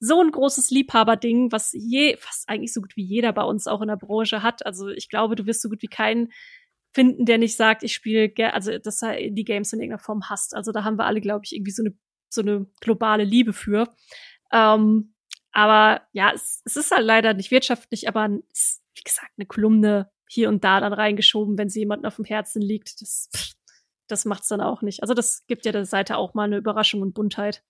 so ein großes Liebhaberding, was je, fast eigentlich so gut wie jeder bei uns auch in der Branche hat. Also ich glaube, du wirst so gut wie keinen finden, der nicht sagt, ich spiele, also dass er die Games in irgendeiner Form hasst. Also da haben wir alle, glaube ich, irgendwie so eine so eine globale Liebe für. Ähm, aber ja, es, es ist halt leider nicht wirtschaftlich, aber es, wie gesagt, eine Kolumne hier und da dann reingeschoben, wenn sie jemanden auf dem Herzen liegt. Das, das macht's dann auch nicht. Also das gibt ja der Seite auch mal eine Überraschung und Buntheit.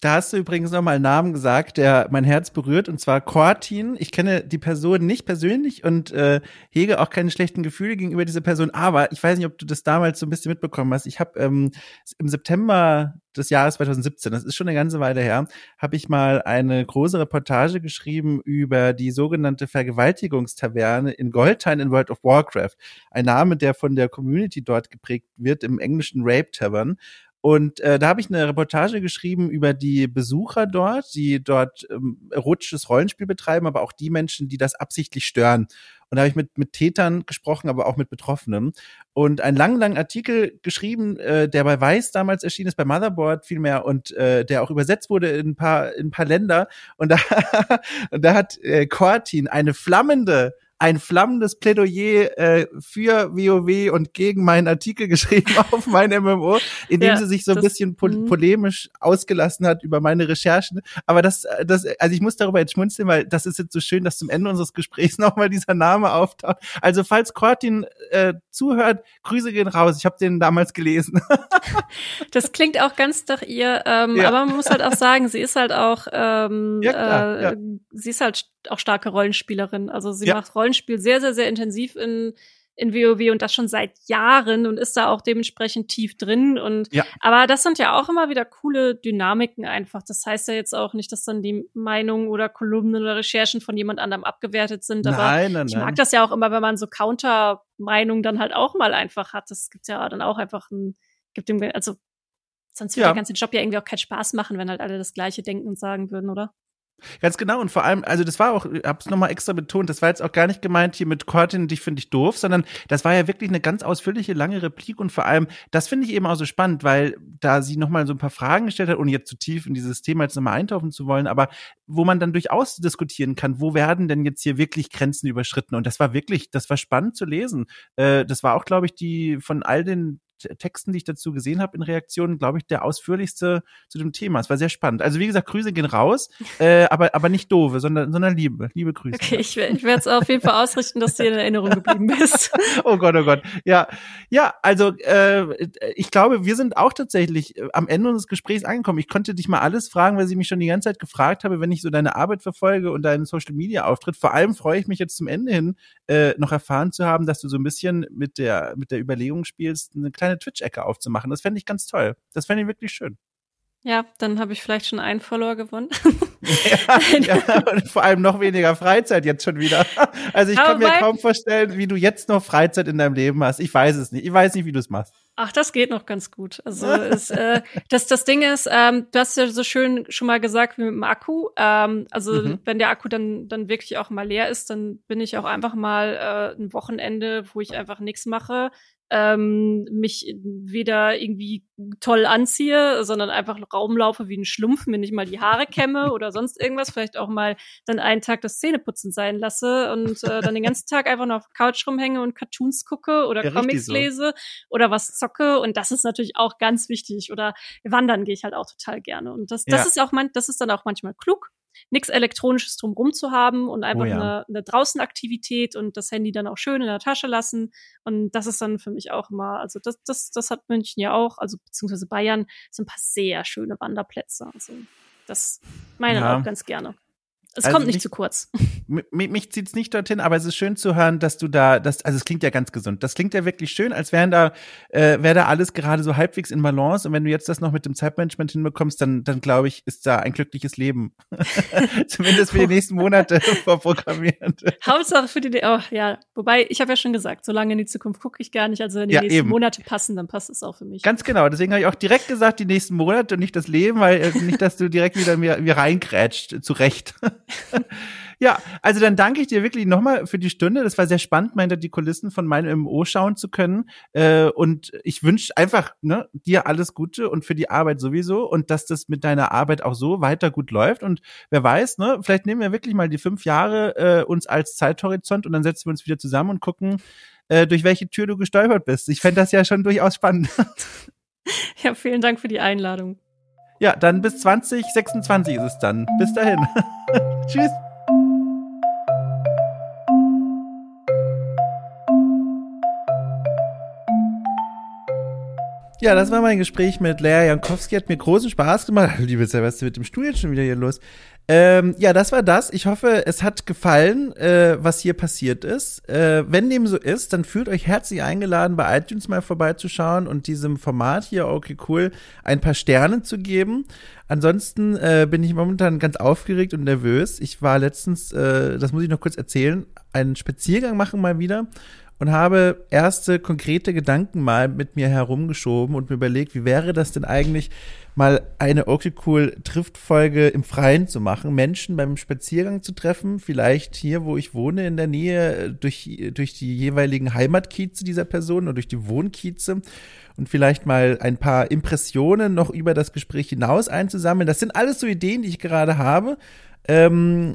Da hast du übrigens nochmal einen Namen gesagt, der mein Herz berührt, und zwar Cortin. Ich kenne die Person nicht persönlich und äh, hege auch keine schlechten Gefühle gegenüber dieser Person, aber ich weiß nicht, ob du das damals so ein bisschen mitbekommen hast. Ich habe ähm, im September des Jahres 2017, das ist schon eine ganze Weile her, habe ich mal eine große Reportage geschrieben über die sogenannte Vergewaltigungstaverne in Goldhain in World of Warcraft. Ein Name, der von der Community dort geprägt wird, im englischen Rape Tavern. Und äh, da habe ich eine Reportage geschrieben über die Besucher dort, die dort ähm, erotisches Rollenspiel betreiben, aber auch die Menschen, die das absichtlich stören. Und da habe ich mit, mit Tätern gesprochen, aber auch mit Betroffenen. Und einen langen, langen Artikel geschrieben, äh, der bei Weiß damals erschienen ist, bei Motherboard vielmehr, und äh, der auch übersetzt wurde in ein paar, in ein paar Länder. Und da, und da hat äh, Cortin eine flammende ein flammendes Plädoyer äh, für WoW und gegen meinen Artikel geschrieben auf mein MMO, in dem ja, sie sich so ein bisschen po mhm. polemisch ausgelassen hat über meine Recherchen. Aber das, das, also ich muss darüber jetzt schmunzeln, weil das ist jetzt so schön, dass zum Ende unseres Gesprächs nochmal dieser Name auftaucht. Also falls Cortin äh, zuhört, Grüße gehen raus. Ich habe den damals gelesen. das klingt auch ganz nach ihr, ähm, ja. aber man muss halt auch sagen, sie ist halt auch, ähm, ja, klar, äh, sie ist halt auch starke Rollenspielerin. Also sie macht Rollenspiel Rollenspiel sehr, sehr, sehr intensiv in, in WoW und das schon seit Jahren und ist da auch dementsprechend tief drin. Und ja. aber das sind ja auch immer wieder coole Dynamiken einfach. Das heißt ja jetzt auch nicht, dass dann die Meinungen oder Kolumnen oder Recherchen von jemand anderem abgewertet sind. Aber nein, nein, ich mag das ja auch immer, wenn man so Counter-Meinungen dann halt auch mal einfach hat. Das gibt ja dann auch einfach ein, gibt dem, also sonst würde ja. der ganze Job ja irgendwie auch keinen Spaß machen, wenn halt alle das Gleiche denken und sagen würden, oder? Ganz genau und vor allem, also das war auch, ich hab's nochmal extra betont, das war jetzt auch gar nicht gemeint hier mit Cortin, dich finde ich doof, sondern das war ja wirklich eine ganz ausführliche, lange Replik und vor allem, das finde ich eben auch so spannend, weil da sie nochmal so ein paar Fragen gestellt hat, ohne jetzt zu tief in dieses Thema jetzt nochmal eintauchen zu wollen, aber wo man dann durchaus diskutieren kann, wo werden denn jetzt hier wirklich Grenzen überschritten und das war wirklich, das war spannend zu lesen. Äh, das war auch, glaube ich, die von all den Texten, die ich dazu gesehen habe in Reaktionen, glaube ich, der ausführlichste zu dem Thema. Es war sehr spannend. Also wie gesagt, Grüße gehen raus, äh, aber, aber nicht doofe, sondern, sondern Liebe. Liebe Grüße. Okay, ich, ich werde es auf jeden Fall ausrichten, dass du in Erinnerung geblieben bist. oh Gott, oh Gott. Ja, ja, also äh, ich glaube, wir sind auch tatsächlich äh, am Ende unseres Gesprächs angekommen. Ich konnte dich mal alles fragen, weil sie mich schon die ganze Zeit gefragt habe, wenn ich so deine Arbeit verfolge und deinen Social Media Auftritt. Vor allem freue ich mich jetzt zum Ende hin, äh, noch erfahren zu haben, dass du so ein bisschen mit der, mit der Überlegung spielst, eine kleine kleine Twitch-Ecke aufzumachen. Das fände ich ganz toll. Das fände ich wirklich schön. Ja, dann habe ich vielleicht schon einen Follower gewonnen. ja, ja, und vor allem noch weniger Freizeit jetzt schon wieder. Also ich Aber kann mir kaum vorstellen, wie du jetzt noch Freizeit in deinem Leben hast. Ich weiß es nicht. Ich weiß nicht, wie du es machst. Ach, das geht noch ganz gut. Also es, äh, das, das Ding ist, ähm, du hast ja so schön schon mal gesagt wie mit dem Akku. Ähm, also mhm. wenn der Akku dann dann wirklich auch mal leer ist, dann bin ich auch einfach mal äh, ein Wochenende, wo ich einfach nichts mache, ähm, mich weder irgendwie toll anziehe, sondern einfach Raum laufe wie ein Schlumpf, mir nicht mal die Haare kämme oder sonst irgendwas, vielleicht auch mal dann einen Tag das Zähneputzen sein lasse und äh, dann den ganzen Tag einfach nur auf der Couch rumhänge und Cartoons gucke oder ja, Comics so. lese oder was zocke und das ist natürlich auch ganz wichtig oder wandern gehe ich halt auch total gerne und das, das ja. ist auch man, das ist dann auch manchmal klug, nichts Elektronisches drumrum zu haben und einfach oh ja. eine, eine Draußenaktivität und das Handy dann auch schön in der Tasche lassen. Und das ist dann für mich auch immer, also das, das, das hat München ja auch, also beziehungsweise Bayern, sind ein paar sehr schöne Wanderplätze. Also das meine ja. auch ganz gerne. Es also kommt nicht mich, zu kurz. Mich, mich zieht es nicht dorthin, aber es ist schön zu hören, dass du da, das, also es klingt ja ganz gesund. Das klingt ja wirklich schön, als wären da, äh, wäre da alles gerade so halbwegs in Balance. Und wenn du jetzt das noch mit dem Zeitmanagement hinbekommst, dann, dann glaube ich, ist da ein glückliches Leben. Zumindest für die nächsten Monate vorprogrammiert. Hauptsache für die, oh, ja. Wobei, ich habe ja schon gesagt, so lange in die Zukunft gucke ich gar nicht. Also wenn die ja, nächsten eben. Monate passen, dann passt es auch für mich. Ganz genau. Deswegen habe ich auch direkt gesagt, die nächsten Monate und nicht das Leben, weil äh, nicht, dass du direkt wieder mir, mir reingrätscht, zu Recht. ja, also dann danke ich dir wirklich nochmal für die Stunde. Das war sehr spannend, mal hinter die Kulissen von meinem MMO schauen zu können. Äh, und ich wünsche einfach ne, dir alles Gute und für die Arbeit sowieso und dass das mit deiner Arbeit auch so weiter gut läuft. Und wer weiß, ne, vielleicht nehmen wir wirklich mal die fünf Jahre äh, uns als Zeithorizont und dann setzen wir uns wieder zusammen und gucken, äh, durch welche Tür du gestolpert bist. Ich fände das ja schon durchaus spannend. Ja, vielen Dank für die Einladung. Ja, dann bis 2026 ist es dann. Bis dahin. Tschüss. Ja, das war mein Gespräch mit Lea Jankowski. Hat mir großen Spaß gemacht. Liebe ist mit dem Stuhl jetzt schon wieder hier los? Ähm, ja, das war das. Ich hoffe, es hat gefallen, äh, was hier passiert ist. Äh, wenn dem so ist, dann fühlt euch herzlich eingeladen, bei iTunes mal vorbeizuschauen und diesem Format hier, okay, cool, ein paar Sterne zu geben. Ansonsten äh, bin ich momentan ganz aufgeregt und nervös. Ich war letztens, äh, das muss ich noch kurz erzählen, einen Spaziergang machen mal wieder und habe erste konkrete Gedanken mal mit mir herumgeschoben und mir überlegt, wie wäre das denn eigentlich, mal eine Okay Cool Trifft-Folge im Freien zu machen, Menschen beim Spaziergang zu treffen, vielleicht hier, wo ich wohne, in der Nähe, durch, durch die jeweiligen Heimatkieze dieser Person oder durch die Wohnkieze und vielleicht mal ein paar Impressionen noch über das Gespräch hinaus einzusammeln. Das sind alles so Ideen, die ich gerade habe. Ähm,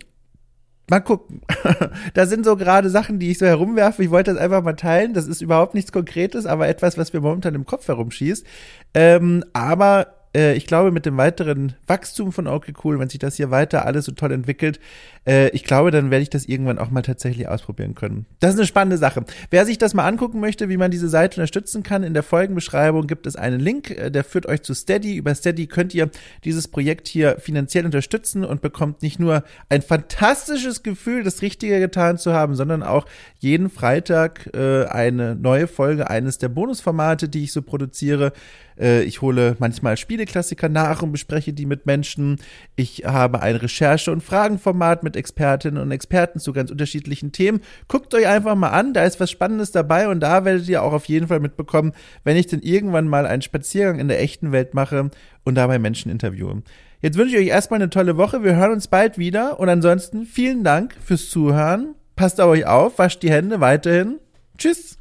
mal gucken. da sind so gerade Sachen, die ich so herumwerfe. Ich wollte das einfach mal teilen. Das ist überhaupt nichts Konkretes, aber etwas, was mir momentan im Kopf herumschießt. Ähm, aber äh, ich glaube, mit dem weiteren Wachstum von Okay Cool, wenn sich das hier weiter alles so toll entwickelt, äh, ich glaube, dann werde ich das irgendwann auch mal tatsächlich ausprobieren können. Das ist eine spannende Sache. Wer sich das mal angucken möchte, wie man diese Seite unterstützen kann, in der Folgenbeschreibung gibt es einen Link, äh, der führt euch zu Steady. Über Steady könnt ihr dieses Projekt hier finanziell unterstützen und bekommt nicht nur ein fantastisches Gefühl, das Richtige getan zu haben, sondern auch jeden Freitag äh, eine neue Folge eines der Bonusformate, die ich so produziere. Äh, ich hole manchmal Spieleklassiker nach und bespreche die mit Menschen. Ich habe ein Recherche- und Fragenformat mit Expertinnen und Experten zu ganz unterschiedlichen Themen. Guckt euch einfach mal an, da ist was Spannendes dabei und da werdet ihr auch auf jeden Fall mitbekommen, wenn ich denn irgendwann mal einen Spaziergang in der echten Welt mache und dabei Menschen interviewe. Jetzt wünsche ich euch erstmal eine tolle Woche. Wir hören uns bald wieder und ansonsten vielen Dank fürs Zuhören. Passt auf euch auf, wascht die Hände weiterhin. Tschüss.